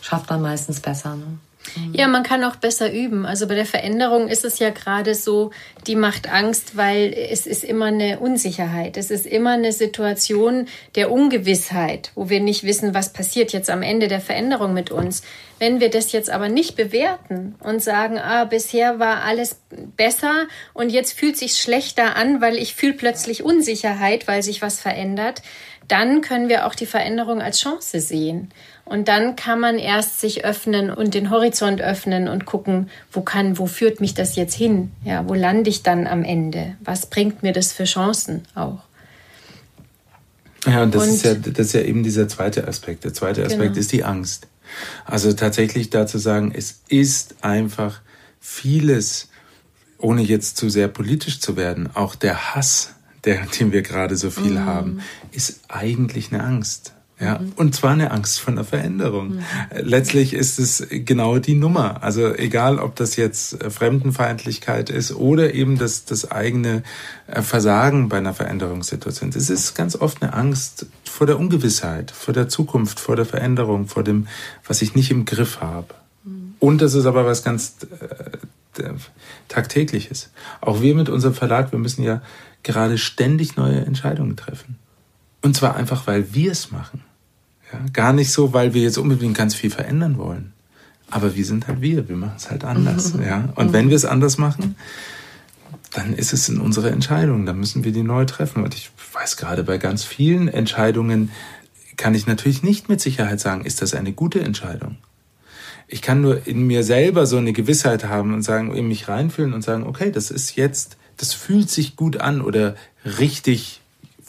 schafft man meistens besser. Ne? Mhm. Ja, man kann auch besser üben. Also bei der Veränderung ist es ja gerade so, die macht Angst, weil es ist immer eine Unsicherheit. Es ist immer eine Situation der Ungewissheit, wo wir nicht wissen, was passiert jetzt am Ende der Veränderung mit uns. Wenn wir das jetzt aber nicht bewerten und sagen, ah, bisher war alles besser und jetzt fühlt sich schlechter an, weil ich fühle plötzlich Unsicherheit, weil sich was verändert, dann können wir auch die Veränderung als Chance sehen. Und dann kann man erst sich öffnen und den Horizont öffnen und gucken, wo kann, wo führt mich das jetzt hin? Ja, wo lande ich dann am Ende? Was bringt mir das für Chancen auch? Ja, und das, und, ist, ja, das ist ja eben dieser zweite Aspekt. Der zweite Aspekt genau. ist die Angst. Also tatsächlich dazu sagen, es ist einfach vieles, ohne jetzt zu sehr politisch zu werden, auch der Hass, der, den wir gerade so viel mm. haben, ist eigentlich eine Angst. Ja, mhm. und zwar eine Angst vor einer Veränderung. Mhm. Letztlich ist es genau die Nummer. Also egal, ob das jetzt äh, Fremdenfeindlichkeit ist oder eben das, das eigene äh, Versagen bei einer Veränderungssituation. Es ist ganz oft eine Angst vor der Ungewissheit, vor der Zukunft, vor der Veränderung, vor dem, was ich nicht im Griff habe. Mhm. Und das ist aber was ganz äh, tagtägliches. Auch wir mit unserem Verlag, wir müssen ja gerade ständig neue Entscheidungen treffen. Und zwar einfach, weil wir es machen. Ja, gar nicht so, weil wir jetzt unbedingt ganz viel verändern wollen. Aber wir sind halt wir, wir machen es halt anders. Ja? Und wenn wir es anders machen, dann ist es in unserer Entscheidung, dann müssen wir die neu treffen. Und ich weiß gerade bei ganz vielen Entscheidungen kann ich natürlich nicht mit Sicherheit sagen, ist das eine gute Entscheidung. Ich kann nur in mir selber so eine Gewissheit haben und sagen, in mich reinfühlen und sagen, okay, das ist jetzt, das fühlt sich gut an oder richtig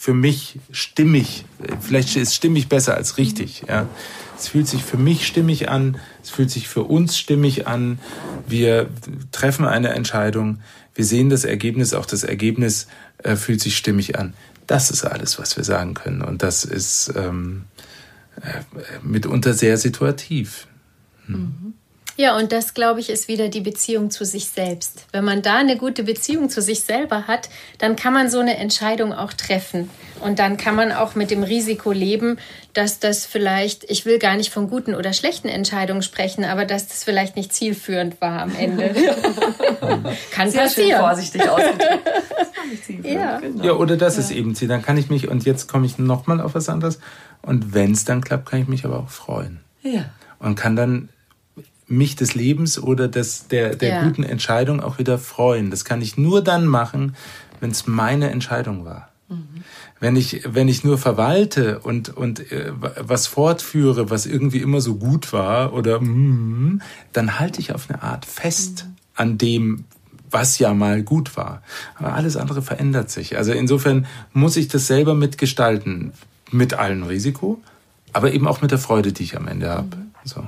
für mich stimmig. Vielleicht ist stimmig besser als richtig, ja. Es fühlt sich für mich stimmig an, es fühlt sich für uns stimmig an. Wir treffen eine Entscheidung, wir sehen das Ergebnis, auch das Ergebnis äh, fühlt sich stimmig an. Das ist alles, was wir sagen können. Und das ist ähm, äh, mitunter sehr situativ. Hm. Mhm. Ja, und das, glaube ich, ist wieder die Beziehung zu sich selbst. Wenn man da eine gute Beziehung zu sich selber hat, dann kann man so eine Entscheidung auch treffen. Und dann kann man auch mit dem Risiko leben, dass das vielleicht, ich will gar nicht von guten oder schlechten Entscheidungen sprechen, aber dass das vielleicht nicht zielführend war am Ende. kann Sehr passieren. Schön vorsichtig ausgedrückt. ja. Genau. ja, oder das ja. ist eben Ziel. Dann kann ich mich, und jetzt komme ich nochmal auf was anderes. Und wenn es dann klappt, kann ich mich aber auch freuen. Ja. Und kann dann mich des Lebens oder des, der, der ja. guten Entscheidung auch wieder freuen. Das kann ich nur dann machen, wenn es meine Entscheidung war. Mhm. Wenn ich, wenn ich nur verwalte und, und äh, was fortführe, was irgendwie immer so gut war, oder mm, dann halte ich auf eine Art fest mhm. an dem, was ja mal gut war. Aber alles andere verändert sich. Also insofern muss ich das selber mitgestalten, mit allem Risiko, aber eben auch mit der Freude, die ich am Ende habe. Mhm. So.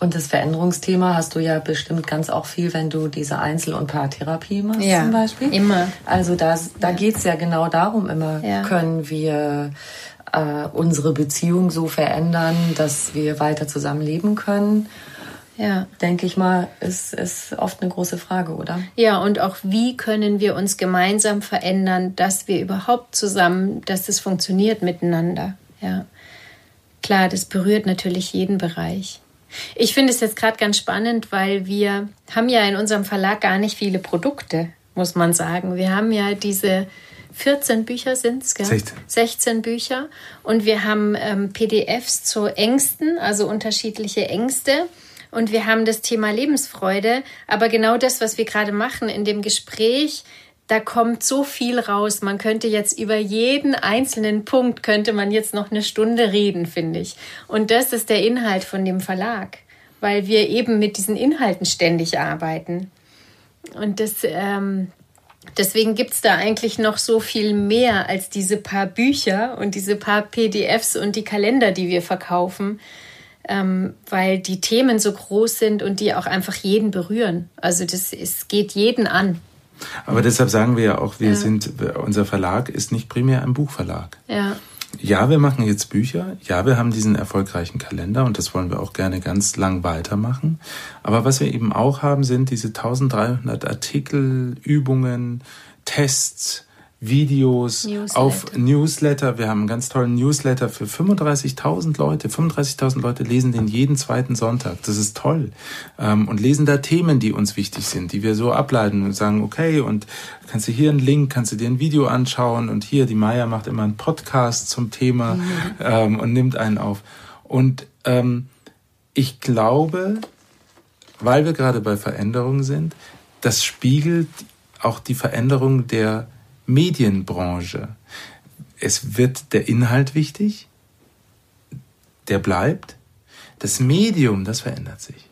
Und das Veränderungsthema hast du ja bestimmt ganz auch viel, wenn du diese Einzel- und Paartherapie machst ja, zum Beispiel. Immer. Also da, da ja. geht's ja genau darum immer, ja. können wir äh, unsere Beziehung so verändern, dass wir weiter zusammenleben können. Ja. Denke ich mal, ist, ist oft eine große Frage, oder? Ja, und auch wie können wir uns gemeinsam verändern, dass wir überhaupt zusammen, dass das funktioniert miteinander. Ja. Klar, das berührt natürlich jeden Bereich. Ich finde es jetzt gerade ganz spannend, weil wir haben ja in unserem Verlag gar nicht viele Produkte, muss man sagen. Wir haben ja diese 14 Bücher sind es, 16. 16 Bücher. Und wir haben ähm, PDFs zu Ängsten, also unterschiedliche Ängste. Und wir haben das Thema Lebensfreude. Aber genau das, was wir gerade machen in dem Gespräch, da kommt so viel raus. Man könnte jetzt über jeden einzelnen Punkt könnte man jetzt noch eine Stunde reden, finde ich. Und das ist der Inhalt von dem Verlag, weil wir eben mit diesen Inhalten ständig arbeiten. Und das, ähm, deswegen gibt es da eigentlich noch so viel mehr als diese paar Bücher und diese paar PDFs und die Kalender, die wir verkaufen. Ähm, weil die Themen so groß sind und die auch einfach jeden berühren. Also das es geht jeden an. Aber deshalb sagen wir ja auch, wir ja. sind, unser Verlag ist nicht primär ein Buchverlag. Ja. Ja, wir machen jetzt Bücher. Ja, wir haben diesen erfolgreichen Kalender und das wollen wir auch gerne ganz lang weitermachen. Aber was wir eben auch haben, sind diese 1300 Artikel, Übungen, Tests, Videos, Newsletter. auf Newsletter. Wir haben einen ganz tollen Newsletter für 35.000 Leute. 35.000 Leute lesen den jeden zweiten Sonntag. Das ist toll. Ähm, und lesen da Themen, die uns wichtig sind, die wir so ableiten und sagen, okay, und kannst du hier einen Link, kannst du dir ein Video anschauen und hier, die Maya macht immer einen Podcast zum Thema mhm. ähm, und nimmt einen auf. Und ähm, ich glaube, weil wir gerade bei Veränderungen sind, das spiegelt auch die Veränderung der Medienbranche. Es wird der Inhalt wichtig, der bleibt. Das Medium, das verändert sich.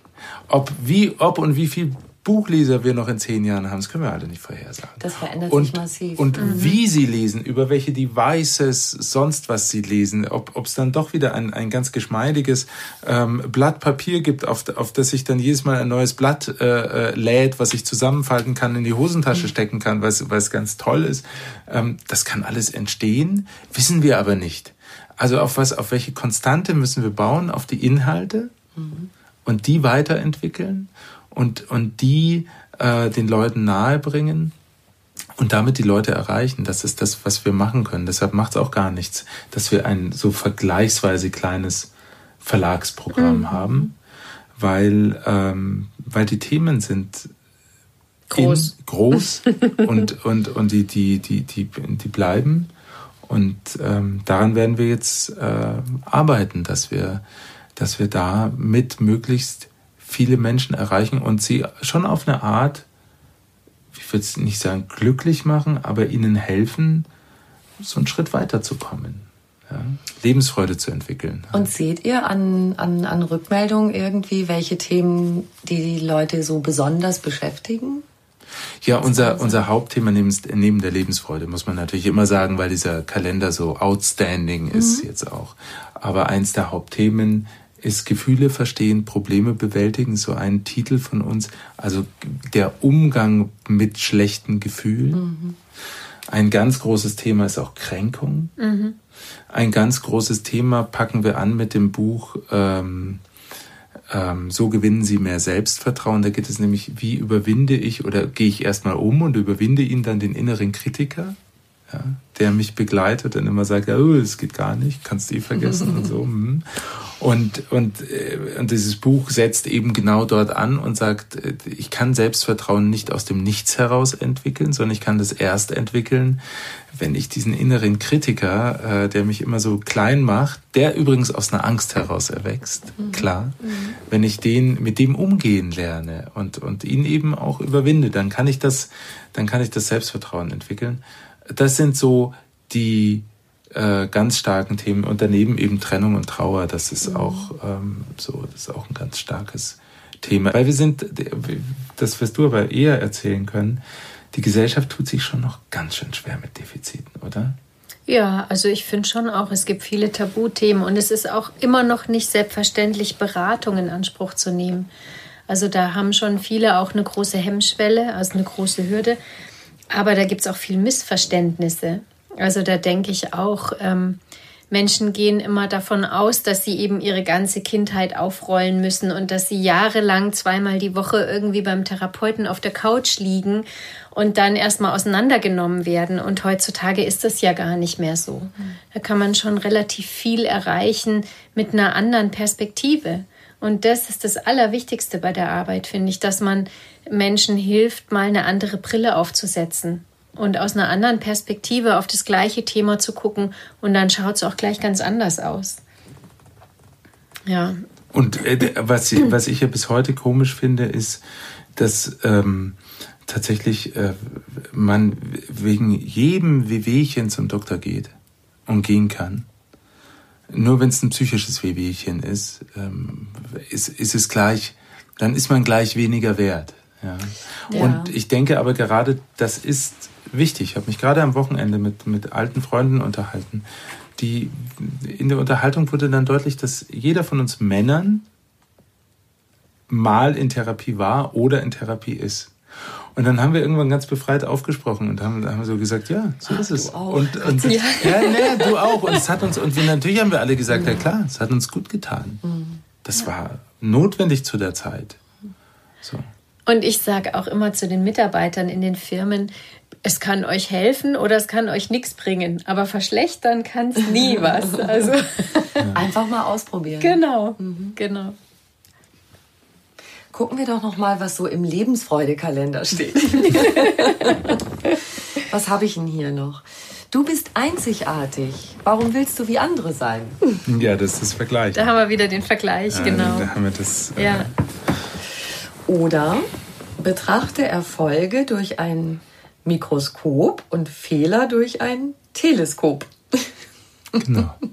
Ob, wie, ob und wie viel Buchleser wir noch in zehn Jahren haben, das können wir alle nicht vorhersagen. Das verändert und, sich massiv. Und mhm. wie sie lesen, über welche Devices, sonst was sie lesen, ob es dann doch wieder ein, ein ganz geschmeidiges ähm, Blatt Papier gibt, auf, auf das ich dann jedes Mal ein neues Blatt äh, äh, lädt, was ich zusammenfalten kann, in die Hosentasche mhm. stecken kann, weil es ganz toll ist. Ähm, das kann alles entstehen, wissen wir aber nicht. Also auf was, auf welche Konstante müssen wir bauen? Auf die Inhalte mhm. und die weiterentwickeln und, und die äh, den Leuten nahebringen und damit die Leute erreichen. Das ist das, was wir machen können. Deshalb macht es auch gar nichts, dass wir ein so vergleichsweise kleines Verlagsprogramm mhm. haben, weil, ähm, weil die Themen sind groß, in, groß und, und, und die, die, die, die, die bleiben. Und ähm, daran werden wir jetzt äh, arbeiten, dass wir, dass wir da mit möglichst viele Menschen erreichen und sie schon auf eine Art, ich würde es nicht sagen glücklich machen, aber ihnen helfen, so einen Schritt weiterzukommen. Ja, Lebensfreude zu entwickeln. Und seht ihr an, an, an Rückmeldungen irgendwie, welche Themen die, die Leute so besonders beschäftigen? Ja, unser, unser Hauptthema neben, neben der Lebensfreude muss man natürlich immer sagen, weil dieser Kalender so outstanding ist mhm. jetzt auch. Aber eins der Hauptthemen ist Gefühle verstehen, Probleme bewältigen, so ein Titel von uns. Also der Umgang mit schlechten Gefühlen. Mhm. Ein ganz großes Thema ist auch Kränkung. Mhm. Ein ganz großes Thema packen wir an mit dem Buch ähm, ähm, so gewinnen sie mehr Selbstvertrauen. Da geht es nämlich, wie überwinde ich oder gehe ich erstmal um und überwinde ihn dann den inneren Kritiker, ja, der mich begleitet und immer sagt, oh, es geht gar nicht, kannst du eh vergessen und so. Hm. Und, und, äh, und dieses Buch setzt eben genau dort an und sagt, äh, ich kann Selbstvertrauen nicht aus dem Nichts heraus entwickeln, sondern ich kann das erst entwickeln, wenn ich diesen inneren Kritiker, äh, der mich immer so klein macht, der übrigens aus einer Angst heraus erwächst, mhm. klar, mhm. wenn ich den mit dem umgehen lerne und, und ihn eben auch überwinde, dann kann ich das, dann kann ich das Selbstvertrauen entwickeln. Das sind so die äh, ganz starken Themen und daneben eben Trennung und Trauer. Das ist mhm. auch ähm, so, das ist auch ein ganz starkes Thema. Weil wir sind, das wirst du aber eher erzählen können, die Gesellschaft tut sich schon noch ganz schön schwer mit Defiziten, oder? Ja, also ich finde schon auch, es gibt viele Tabuthemen und es ist auch immer noch nicht selbstverständlich, Beratung in Anspruch zu nehmen. Also da haben schon viele auch eine große Hemmschwelle, also eine große Hürde. Aber da gibt es auch viel Missverständnisse. Also da denke ich auch, ähm, Menschen gehen immer davon aus, dass sie eben ihre ganze Kindheit aufrollen müssen und dass sie jahrelang zweimal die Woche irgendwie beim Therapeuten auf der Couch liegen und dann erstmal auseinandergenommen werden. Und heutzutage ist das ja gar nicht mehr so. Da kann man schon relativ viel erreichen mit einer anderen Perspektive. Und das ist das Allerwichtigste bei der Arbeit, finde ich, dass man Menschen hilft, mal eine andere Brille aufzusetzen und aus einer anderen Perspektive auf das gleiche Thema zu gucken und dann schaut es auch gleich ganz anders aus. Ja. Und äh, was, was ich ja bis heute komisch finde, ist, dass ähm, tatsächlich äh, man wegen jedem Wehwehchen zum Doktor geht und gehen kann. Nur wenn es ein psychisches Wehwehchen ist, ähm, ist, ist es gleich, dann ist man gleich weniger wert. Ja. ja. Und ich denke aber gerade, das ist wichtig. Ich habe mich gerade am Wochenende mit, mit alten Freunden unterhalten. Die, in der Unterhaltung wurde dann deutlich, dass jeder von uns Männern mal in Therapie war oder in Therapie ist. Und dann haben wir irgendwann ganz befreit aufgesprochen und haben, haben so gesagt, ja, so Ach, ist es. Und, und ja, ja nee, du auch. Und es hat uns, und wir, natürlich haben wir alle gesagt, ja klar, es hat uns gut getan. Mhm. Das war notwendig zu der Zeit. So. Und ich sage auch immer zu den Mitarbeitern in den Firmen, es kann euch helfen oder es kann euch nichts bringen, aber verschlechtern kann es nie was. Also einfach mal ausprobieren. Genau, mhm. genau. Gucken wir doch noch mal, was so im Lebensfreudekalender steht. was habe ich denn hier noch? Du bist einzigartig. Warum willst du wie andere sein? Ja, das ist Vergleich. Da haben wir wieder den Vergleich, äh, genau. Da haben wir das. Äh, ja. Oder betrachte Erfolge durch ein Mikroskop und Fehler durch ein Teleskop. Genau.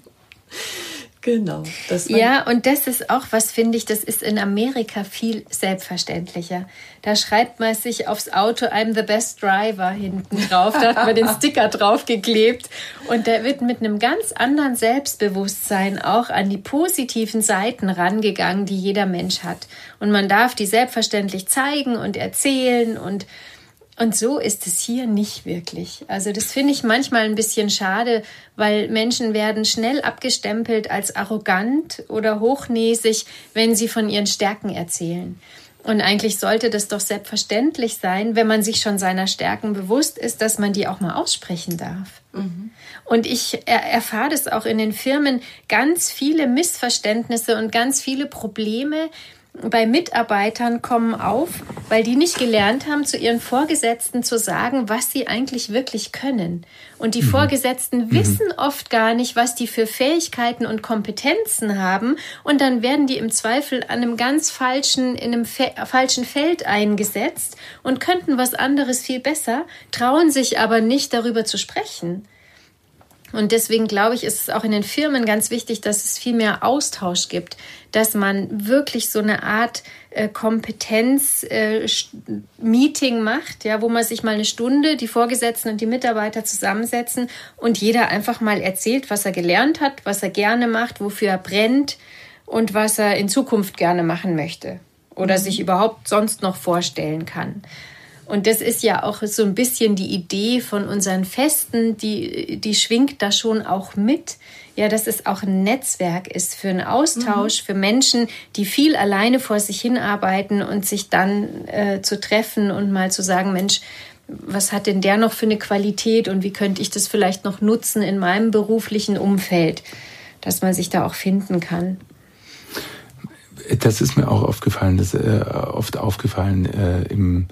genau. ja, und das ist auch was, finde ich, das ist in Amerika viel selbstverständlicher. Da schreibt man sich aufs Auto I'm the best driver hinten drauf. Da hat man den Sticker draufgeklebt. Und da wird mit einem ganz anderen Selbstbewusstsein auch an die positiven Seiten rangegangen, die jeder Mensch hat. Und man darf die selbstverständlich zeigen und erzählen und und so ist es hier nicht wirklich. Also das finde ich manchmal ein bisschen schade, weil Menschen werden schnell abgestempelt als arrogant oder hochnäsig, wenn sie von ihren Stärken erzählen. Und eigentlich sollte das doch selbstverständlich sein, wenn man sich schon seiner Stärken bewusst ist, dass man die auch mal aussprechen darf. Mhm. Und ich er erfahre das auch in den Firmen, ganz viele Missverständnisse und ganz viele Probleme, bei Mitarbeitern kommen auf, weil die nicht gelernt haben, zu ihren Vorgesetzten zu sagen, was sie eigentlich wirklich können. Und die mhm. Vorgesetzten mhm. wissen oft gar nicht, was die für Fähigkeiten und Kompetenzen haben. Und dann werden die im Zweifel an einem ganz falschen, in einem falschen Feld eingesetzt und könnten was anderes viel besser, trauen sich aber nicht darüber zu sprechen. Und deswegen glaube ich, ist es auch in den Firmen ganz wichtig, dass es viel mehr Austausch gibt, dass man wirklich so eine Art äh, Kompetenz-Meeting äh, macht, ja, wo man sich mal eine Stunde, die Vorgesetzten und die Mitarbeiter zusammensetzen und jeder einfach mal erzählt, was er gelernt hat, was er gerne macht, wofür er brennt und was er in Zukunft gerne machen möchte oder mhm. sich überhaupt sonst noch vorstellen kann. Und das ist ja auch so ein bisschen die Idee von unseren Festen, die, die schwingt da schon auch mit. Ja, dass es auch ein Netzwerk ist für einen Austausch, mhm. für Menschen, die viel alleine vor sich hinarbeiten und sich dann äh, zu treffen und mal zu sagen, Mensch, was hat denn der noch für eine Qualität und wie könnte ich das vielleicht noch nutzen in meinem beruflichen Umfeld, dass man sich da auch finden kann. Das ist mir auch aufgefallen, das äh, oft aufgefallen äh, im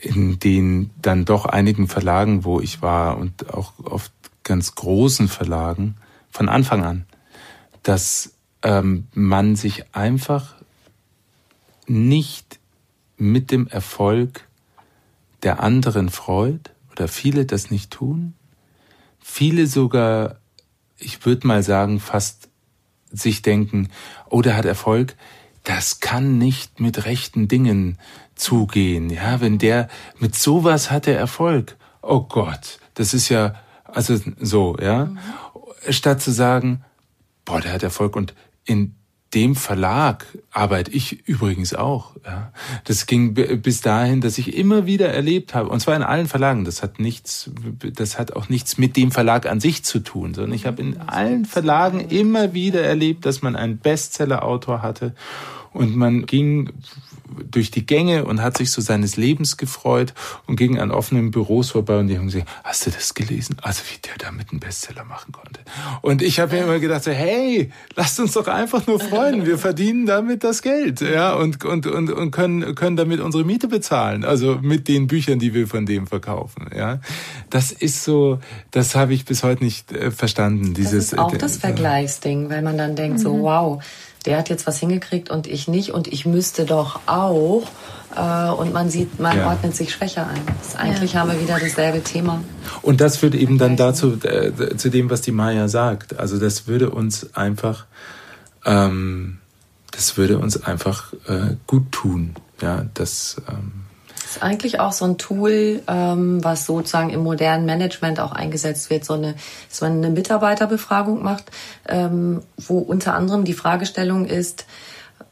in den dann doch einigen Verlagen, wo ich war und auch oft ganz großen Verlagen von Anfang an, dass ähm, man sich einfach nicht mit dem Erfolg der anderen freut oder viele das nicht tun. Viele sogar, ich würde mal sagen, fast sich denken, oh, der hat Erfolg, das kann nicht mit rechten Dingen zugehen. Ja, wenn der mit sowas hat er Erfolg. Oh Gott, das ist ja also so, ja. Mhm. Statt zu sagen, boah, der hat Erfolg und in dem Verlag arbeite ich übrigens auch. Ja. Das ging bis dahin, dass ich immer wieder erlebt habe, und zwar in allen Verlagen. Das hat nichts, das hat auch nichts mit dem Verlag an sich zu tun, sondern ich habe in allen Verlagen immer wieder erlebt, dass man einen Bestseller-Autor hatte und man ging durch die Gänge und hat sich so seines Lebens gefreut und ging an offenen Büros vorbei und die haben gesagt, hast du das gelesen? Also wie der damit einen Bestseller machen konnte. Und ich habe mir immer gedacht, so, hey, lasst uns doch einfach nur freuen. Wir verdienen damit das Geld, ja, und, und, und, und können, können damit unsere Miete bezahlen. Also mit den Büchern, die wir von dem verkaufen, ja. Das ist so, das habe ich bis heute nicht äh, verstanden. Dieses, das ist auch das Vergleichsding, weil man dann denkt, mhm. so, wow, der hat jetzt was hingekriegt und ich nicht und ich müsste doch auch. Äh, und man sieht, man ja. ordnet sich schwächer ein. Das, eigentlich ja. haben wir wieder dasselbe Thema. Und das führt eben dann dazu, äh, zu dem, was die Maya sagt. Also das würde uns einfach, ähm, das würde uns einfach äh, gut tun. Ja, das, ähm, ist eigentlich auch so ein Tool, ähm, was sozusagen im modernen Management auch eingesetzt wird, so eine, dass man eine Mitarbeiterbefragung macht, ähm, wo unter anderem die Fragestellung ist,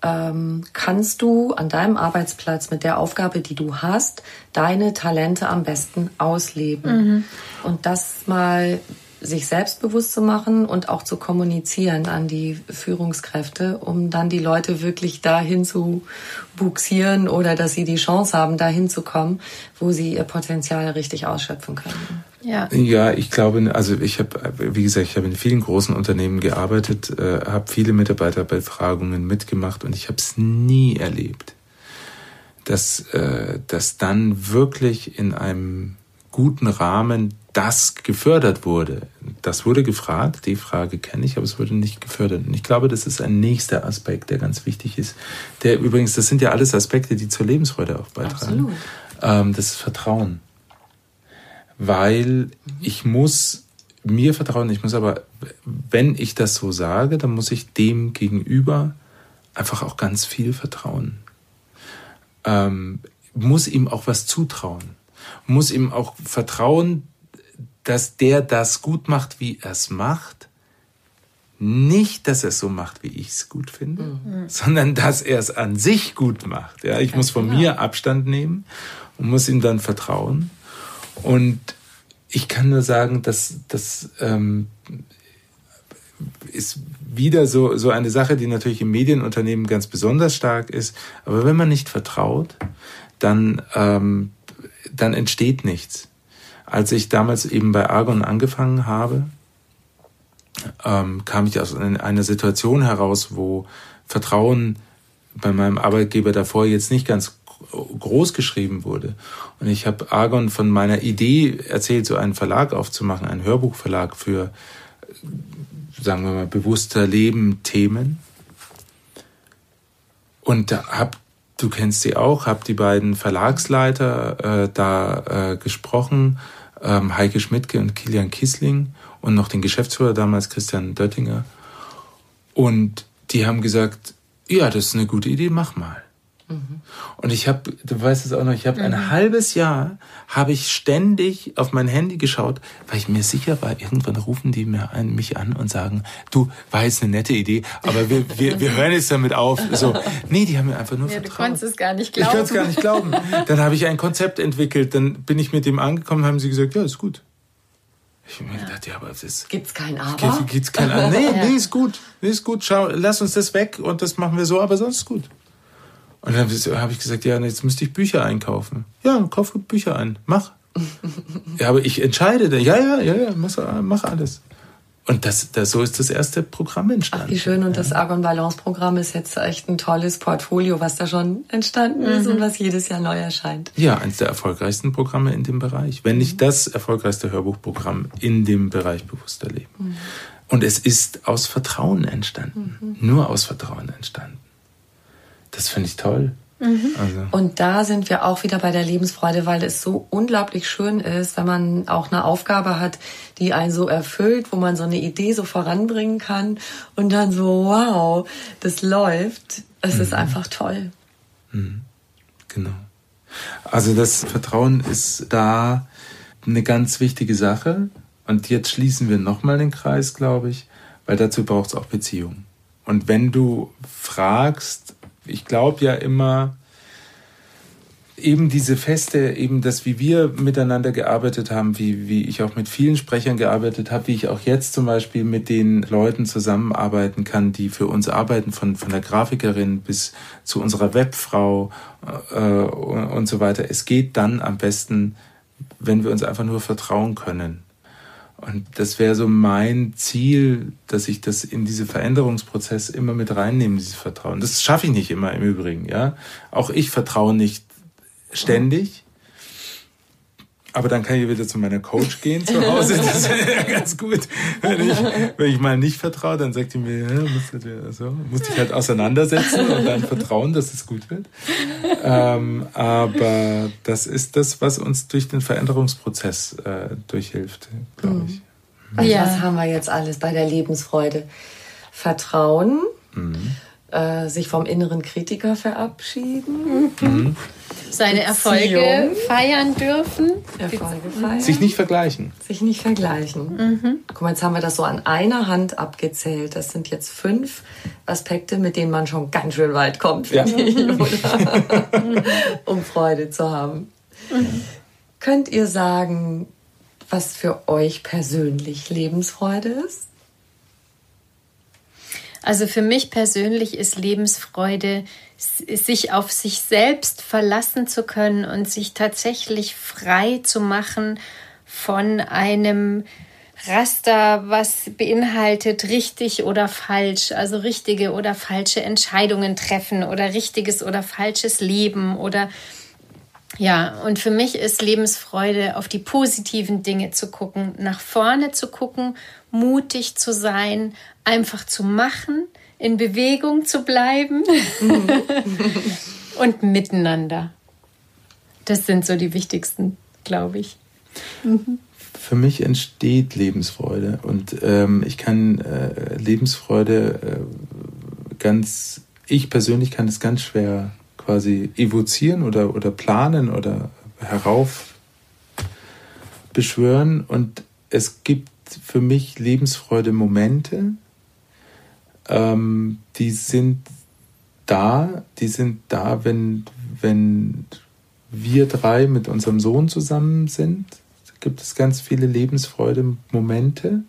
ähm, kannst du an deinem Arbeitsplatz mit der Aufgabe, die du hast, deine Talente am besten ausleben? Mhm. Und das mal sich selbstbewusst zu machen und auch zu kommunizieren an die Führungskräfte, um dann die Leute wirklich dahin zu buxieren oder dass sie die Chance haben, dahin zu kommen, wo sie ihr Potenzial richtig ausschöpfen können. Ja, ja ich glaube, also ich habe, wie gesagt, ich habe in vielen großen Unternehmen gearbeitet, äh, habe viele Mitarbeiterbefragungen mitgemacht und ich habe es nie erlebt, dass, äh, dass dann wirklich in einem guten Rahmen das gefördert wurde. Das wurde gefragt, die Frage kenne ich, aber es wurde nicht gefördert. Und ich glaube, das ist ein nächster Aspekt, der ganz wichtig ist. Der übrigens, das sind ja alles Aspekte, die zur Lebensfreude auch beitragen. Ähm, das ist Vertrauen. Weil ich muss mir vertrauen, ich muss aber, wenn ich das so sage, dann muss ich dem gegenüber einfach auch ganz viel vertrauen. Ähm, muss ihm auch was zutrauen muss ihm auch vertrauen, dass der das gut macht, wie er es macht. Nicht, dass er es so macht, wie ich es gut finde, mhm. sondern dass er es an sich gut macht. Ja, ich Ganz muss von genau. mir Abstand nehmen und muss ihm dann vertrauen. Und ich kann nur sagen, dass das ähm, ist wieder so, so eine Sache, die natürlich im Medienunternehmen ganz besonders stark ist. Aber wenn man nicht vertraut, dann ähm, dann entsteht nichts. Als ich damals eben bei Argon angefangen habe, ähm, kam ich aus einer Situation heraus, wo Vertrauen bei meinem Arbeitgeber davor jetzt nicht ganz groß geschrieben wurde. Und ich habe Argon von meiner Idee erzählt, so einen Verlag aufzumachen, einen Hörbuchverlag für, sagen wir mal, bewusster Leben Themen. Und hab, du kennst sie auch, habe die beiden Verlagsleiter äh, da äh, gesprochen, ähm, Heike Schmidtke und Kilian Kissling und noch den Geschäftsführer damals, Christian Döttinger. Und die haben gesagt, ja, das ist eine gute Idee, mach mal. Mhm. Und ich habe, du weißt es auch noch, ich habe mhm. ein halbes Jahr, habe ich ständig auf mein Handy geschaut, weil ich mir sicher war, irgendwann rufen die mir an, mich an und sagen, du, war jetzt eine nette Idee, aber wir, wir, wir hören jetzt damit auf. So, nee, die haben mir einfach nur ja, vertraut. Du konntest es gar nicht glauben. Ich konnte es gar nicht glauben. Dann habe ich ein Konzept entwickelt, dann bin ich mit dem angekommen, haben sie gesagt, ja, ist gut. Ich habe mir gedacht, ja, aber das gibt's kein Aber. Gibt, gibt's kein Aber? Nee, nee, ist gut, nee, ist gut. Schau, lass uns das weg und das machen wir so, aber sonst ist gut. Und dann habe ich gesagt, ja, jetzt müsste ich Bücher einkaufen. Ja, kauf Bücher ein, mach. ja, aber ich entscheide. Ja, ja, ja, ja, mach, mach alles. Und das, das, so ist das erste Programm entstanden. Ach, wie schön. Und das Argon Balance Programm ist jetzt echt ein tolles Portfolio, was da schon entstanden ist mhm. und was jedes Jahr neu erscheint. Ja, eines der erfolgreichsten Programme in dem Bereich. Wenn nicht das erfolgreichste Hörbuchprogramm in dem Bereich bewusster Leben. Mhm. Und es ist aus Vertrauen entstanden. Mhm. Nur aus Vertrauen entstanden. Das finde ich toll. Mhm. Also. Und da sind wir auch wieder bei der Lebensfreude, weil es so unglaublich schön ist, wenn man auch eine Aufgabe hat, die einen so erfüllt, wo man so eine Idee so voranbringen kann und dann so, wow, das läuft. Es mhm. ist einfach toll. Mhm. Genau. Also das Vertrauen ist da eine ganz wichtige Sache. Und jetzt schließen wir nochmal den Kreis, glaube ich, weil dazu braucht es auch Beziehung. Und wenn du fragst, ich glaube ja immer, eben diese Feste, eben das, wie wir miteinander gearbeitet haben, wie, wie ich auch mit vielen Sprechern gearbeitet habe, wie ich auch jetzt zum Beispiel mit den Leuten zusammenarbeiten kann, die für uns arbeiten, von, von der Grafikerin bis zu unserer Webfrau äh, und, und so weiter. Es geht dann am besten, wenn wir uns einfach nur vertrauen können. Und das wäre so mein Ziel, dass ich das in diese Veränderungsprozess immer mit reinnehme, dieses Vertrauen. Das schaffe ich nicht immer im Übrigen, ja. Auch ich vertraue nicht ständig. Aber dann kann ich wieder zu meiner Coach gehen zu Hause. Das ist ja ganz gut. Wenn ich, wenn ich mal nicht vertraue, dann sagt die mir, ja, musst du so, musst dich halt auseinandersetzen und dann vertrauen, dass es gut wird. Ähm, aber das ist das, was uns durch den Veränderungsprozess äh, durchhilft, glaube ich. Mhm. Also ja. was haben wir jetzt alles bei der Lebensfreude? Vertrauen. Mhm äh, sich vom inneren Kritiker verabschieden. Mhm. Seine Erfolge feiern dürfen. Erfolge feiern. Sich nicht vergleichen. Sich nicht vergleichen. Mhm. Guck mal, jetzt haben wir das so an einer Hand abgezählt. Das sind jetzt fünf Aspekte, mit denen man schon ganz schön weit kommt, ja. ich, um Freude zu haben. Mhm. Könnt ihr sagen, was für euch persönlich Lebensfreude ist? Also für mich persönlich ist Lebensfreude, sich auf sich selbst verlassen zu können und sich tatsächlich frei zu machen von einem Raster, was beinhaltet richtig oder falsch, also richtige oder falsche Entscheidungen treffen oder richtiges oder falsches Leben oder ja, und für mich ist Lebensfreude, auf die positiven Dinge zu gucken, nach vorne zu gucken, mutig zu sein, einfach zu machen, in Bewegung zu bleiben und miteinander. Das sind so die wichtigsten, glaube ich. Mhm. Für mich entsteht Lebensfreude und ähm, ich kann äh, Lebensfreude äh, ganz, ich persönlich kann es ganz schwer quasi evozieren oder, oder planen oder heraufbeschwören und es gibt für mich Lebensfreude-Momente, ähm, die sind da, die sind da, wenn, wenn wir drei mit unserem Sohn zusammen sind. Da gibt es ganz viele Lebensfreude-Momente,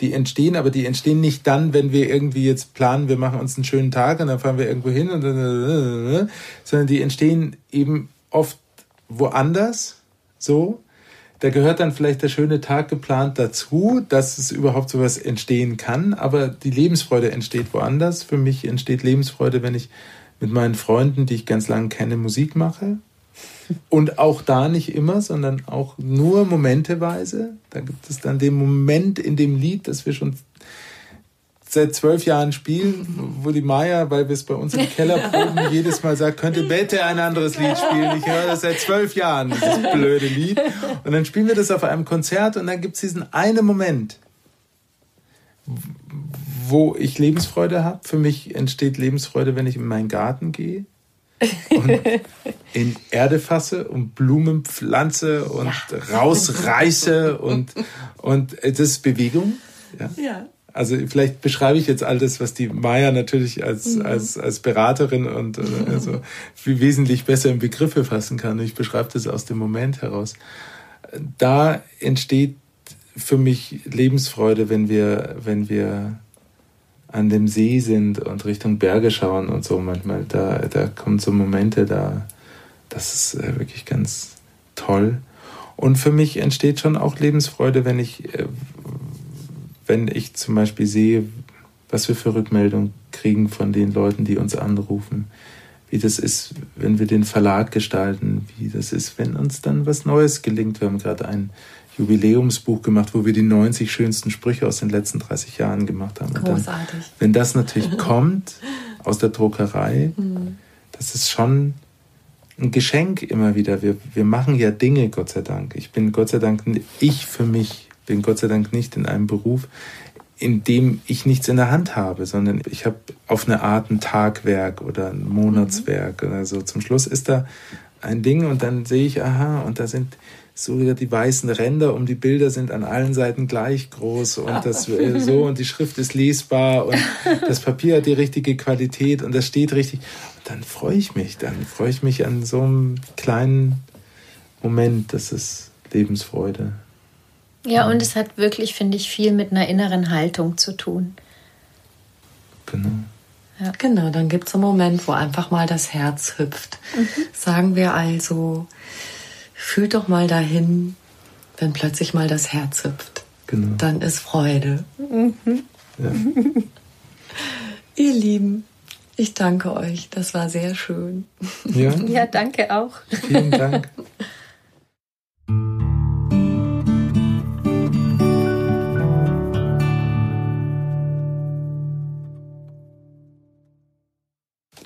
die entstehen, aber die entstehen nicht dann, wenn wir irgendwie jetzt planen, wir machen uns einen schönen Tag und dann fahren wir irgendwo hin und dann, sondern die entstehen eben oft woanders, so, da gehört dann vielleicht der schöne Tag geplant dazu, dass es überhaupt sowas entstehen kann, aber die Lebensfreude entsteht woanders. Für mich entsteht Lebensfreude, wenn ich mit meinen Freunden, die ich ganz lange kenne, Musik mache. Und auch da nicht immer, sondern auch nur momenteweise. Da gibt es dann den Moment in dem Lied, das wir schon seit zwölf Jahren spielen, wo die Maya, weil wir es bei uns im Keller proben, jedes Mal sagt, könnte bitte ein anderes Lied spielen. Ich höre das seit zwölf Jahren, dieses blöde Lied. Und dann spielen wir das auf einem Konzert und dann gibt es diesen einen Moment, wo ich Lebensfreude habe. Für mich entsteht Lebensfreude, wenn ich in meinen Garten gehe und in Erde fasse und Blumen pflanze und ja. rausreiße und, und das ist Bewegung. Ja. ja. Also vielleicht beschreibe ich jetzt all das, was die Maya natürlich als, mhm. als, als Beraterin und also viel wesentlich besser in Begriffe fassen kann. Ich beschreibe das aus dem Moment heraus. Da entsteht für mich Lebensfreude, wenn wir, wenn wir an dem See sind und Richtung Berge schauen und so manchmal. Da, da kommen so Momente, da, das ist äh, wirklich ganz toll. Und für mich entsteht schon auch Lebensfreude, wenn ich, äh, wenn ich zum Beispiel sehe, was wir für Rückmeldungen kriegen von den Leuten, die uns anrufen. Wie das ist, wenn wir den Verlag gestalten, wie das ist, wenn uns dann was Neues gelingt. Wir haben gerade ein Jubiläumsbuch gemacht, wo wir die 90 schönsten Sprüche aus den letzten 30 Jahren gemacht haben. Großartig. Dann, wenn das natürlich kommt aus der Druckerei, mhm. das ist schon ein Geschenk immer wieder. Wir, wir machen ja Dinge, Gott sei Dank. Ich bin Gott sei Dank, ich für mich bin Gott sei Dank nicht in einem Beruf, in dem ich nichts in der Hand habe, sondern ich habe auf eine Art ein Tagwerk oder ein Monatswerk mhm. oder so. Zum Schluss ist da ein Ding und dann sehe ich, aha, und da sind so wieder die weißen Ränder um die Bilder sind an allen Seiten gleich groß und das äh, so und die Schrift ist lesbar und das Papier hat die richtige Qualität und das steht richtig. Und dann freue ich mich, dann freue ich mich an so einem kleinen Moment, das ist Lebensfreude. Ja, und es hat wirklich, finde ich, viel mit einer inneren Haltung zu tun. Genau. Ja. Genau, dann gibt es einen Moment, wo einfach mal das Herz hüpft. Mhm. Sagen wir also, Fühlt doch mal dahin, wenn plötzlich mal das Herz hüpft. Genau. Dann ist Freude. Mhm. Ja. Ihr Lieben, ich danke euch. Das war sehr schön. Ja, ja danke auch. Vielen Dank.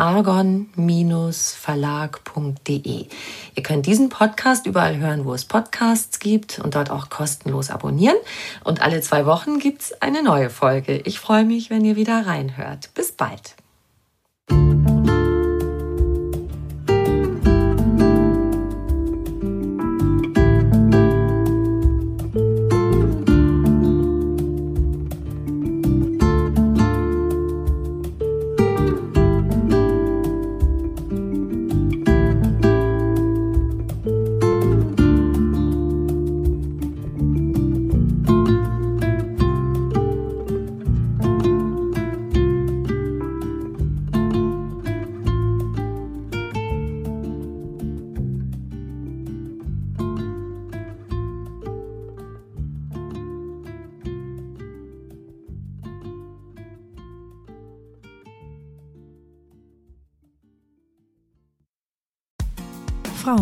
argon-verlag.de. Ihr könnt diesen Podcast überall hören, wo es Podcasts gibt und dort auch kostenlos abonnieren. Und alle zwei Wochen gibt es eine neue Folge. Ich freue mich, wenn ihr wieder reinhört. Bis bald.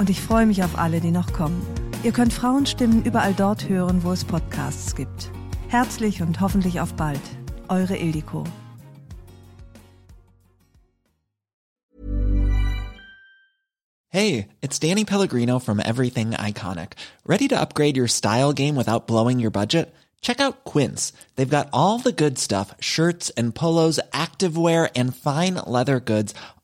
und ich freue mich auf alle, die noch kommen. Ihr könnt Frauenstimmen überall dort hören, wo es Podcasts gibt. Herzlich und hoffentlich auf bald. Eure Ildiko. Hey, it's Danny Pellegrino from Everything Iconic. Ready to upgrade your style game without blowing your budget? Check out Quince. They've got all the good stuff shirts and polos, activewear, and fine leather goods,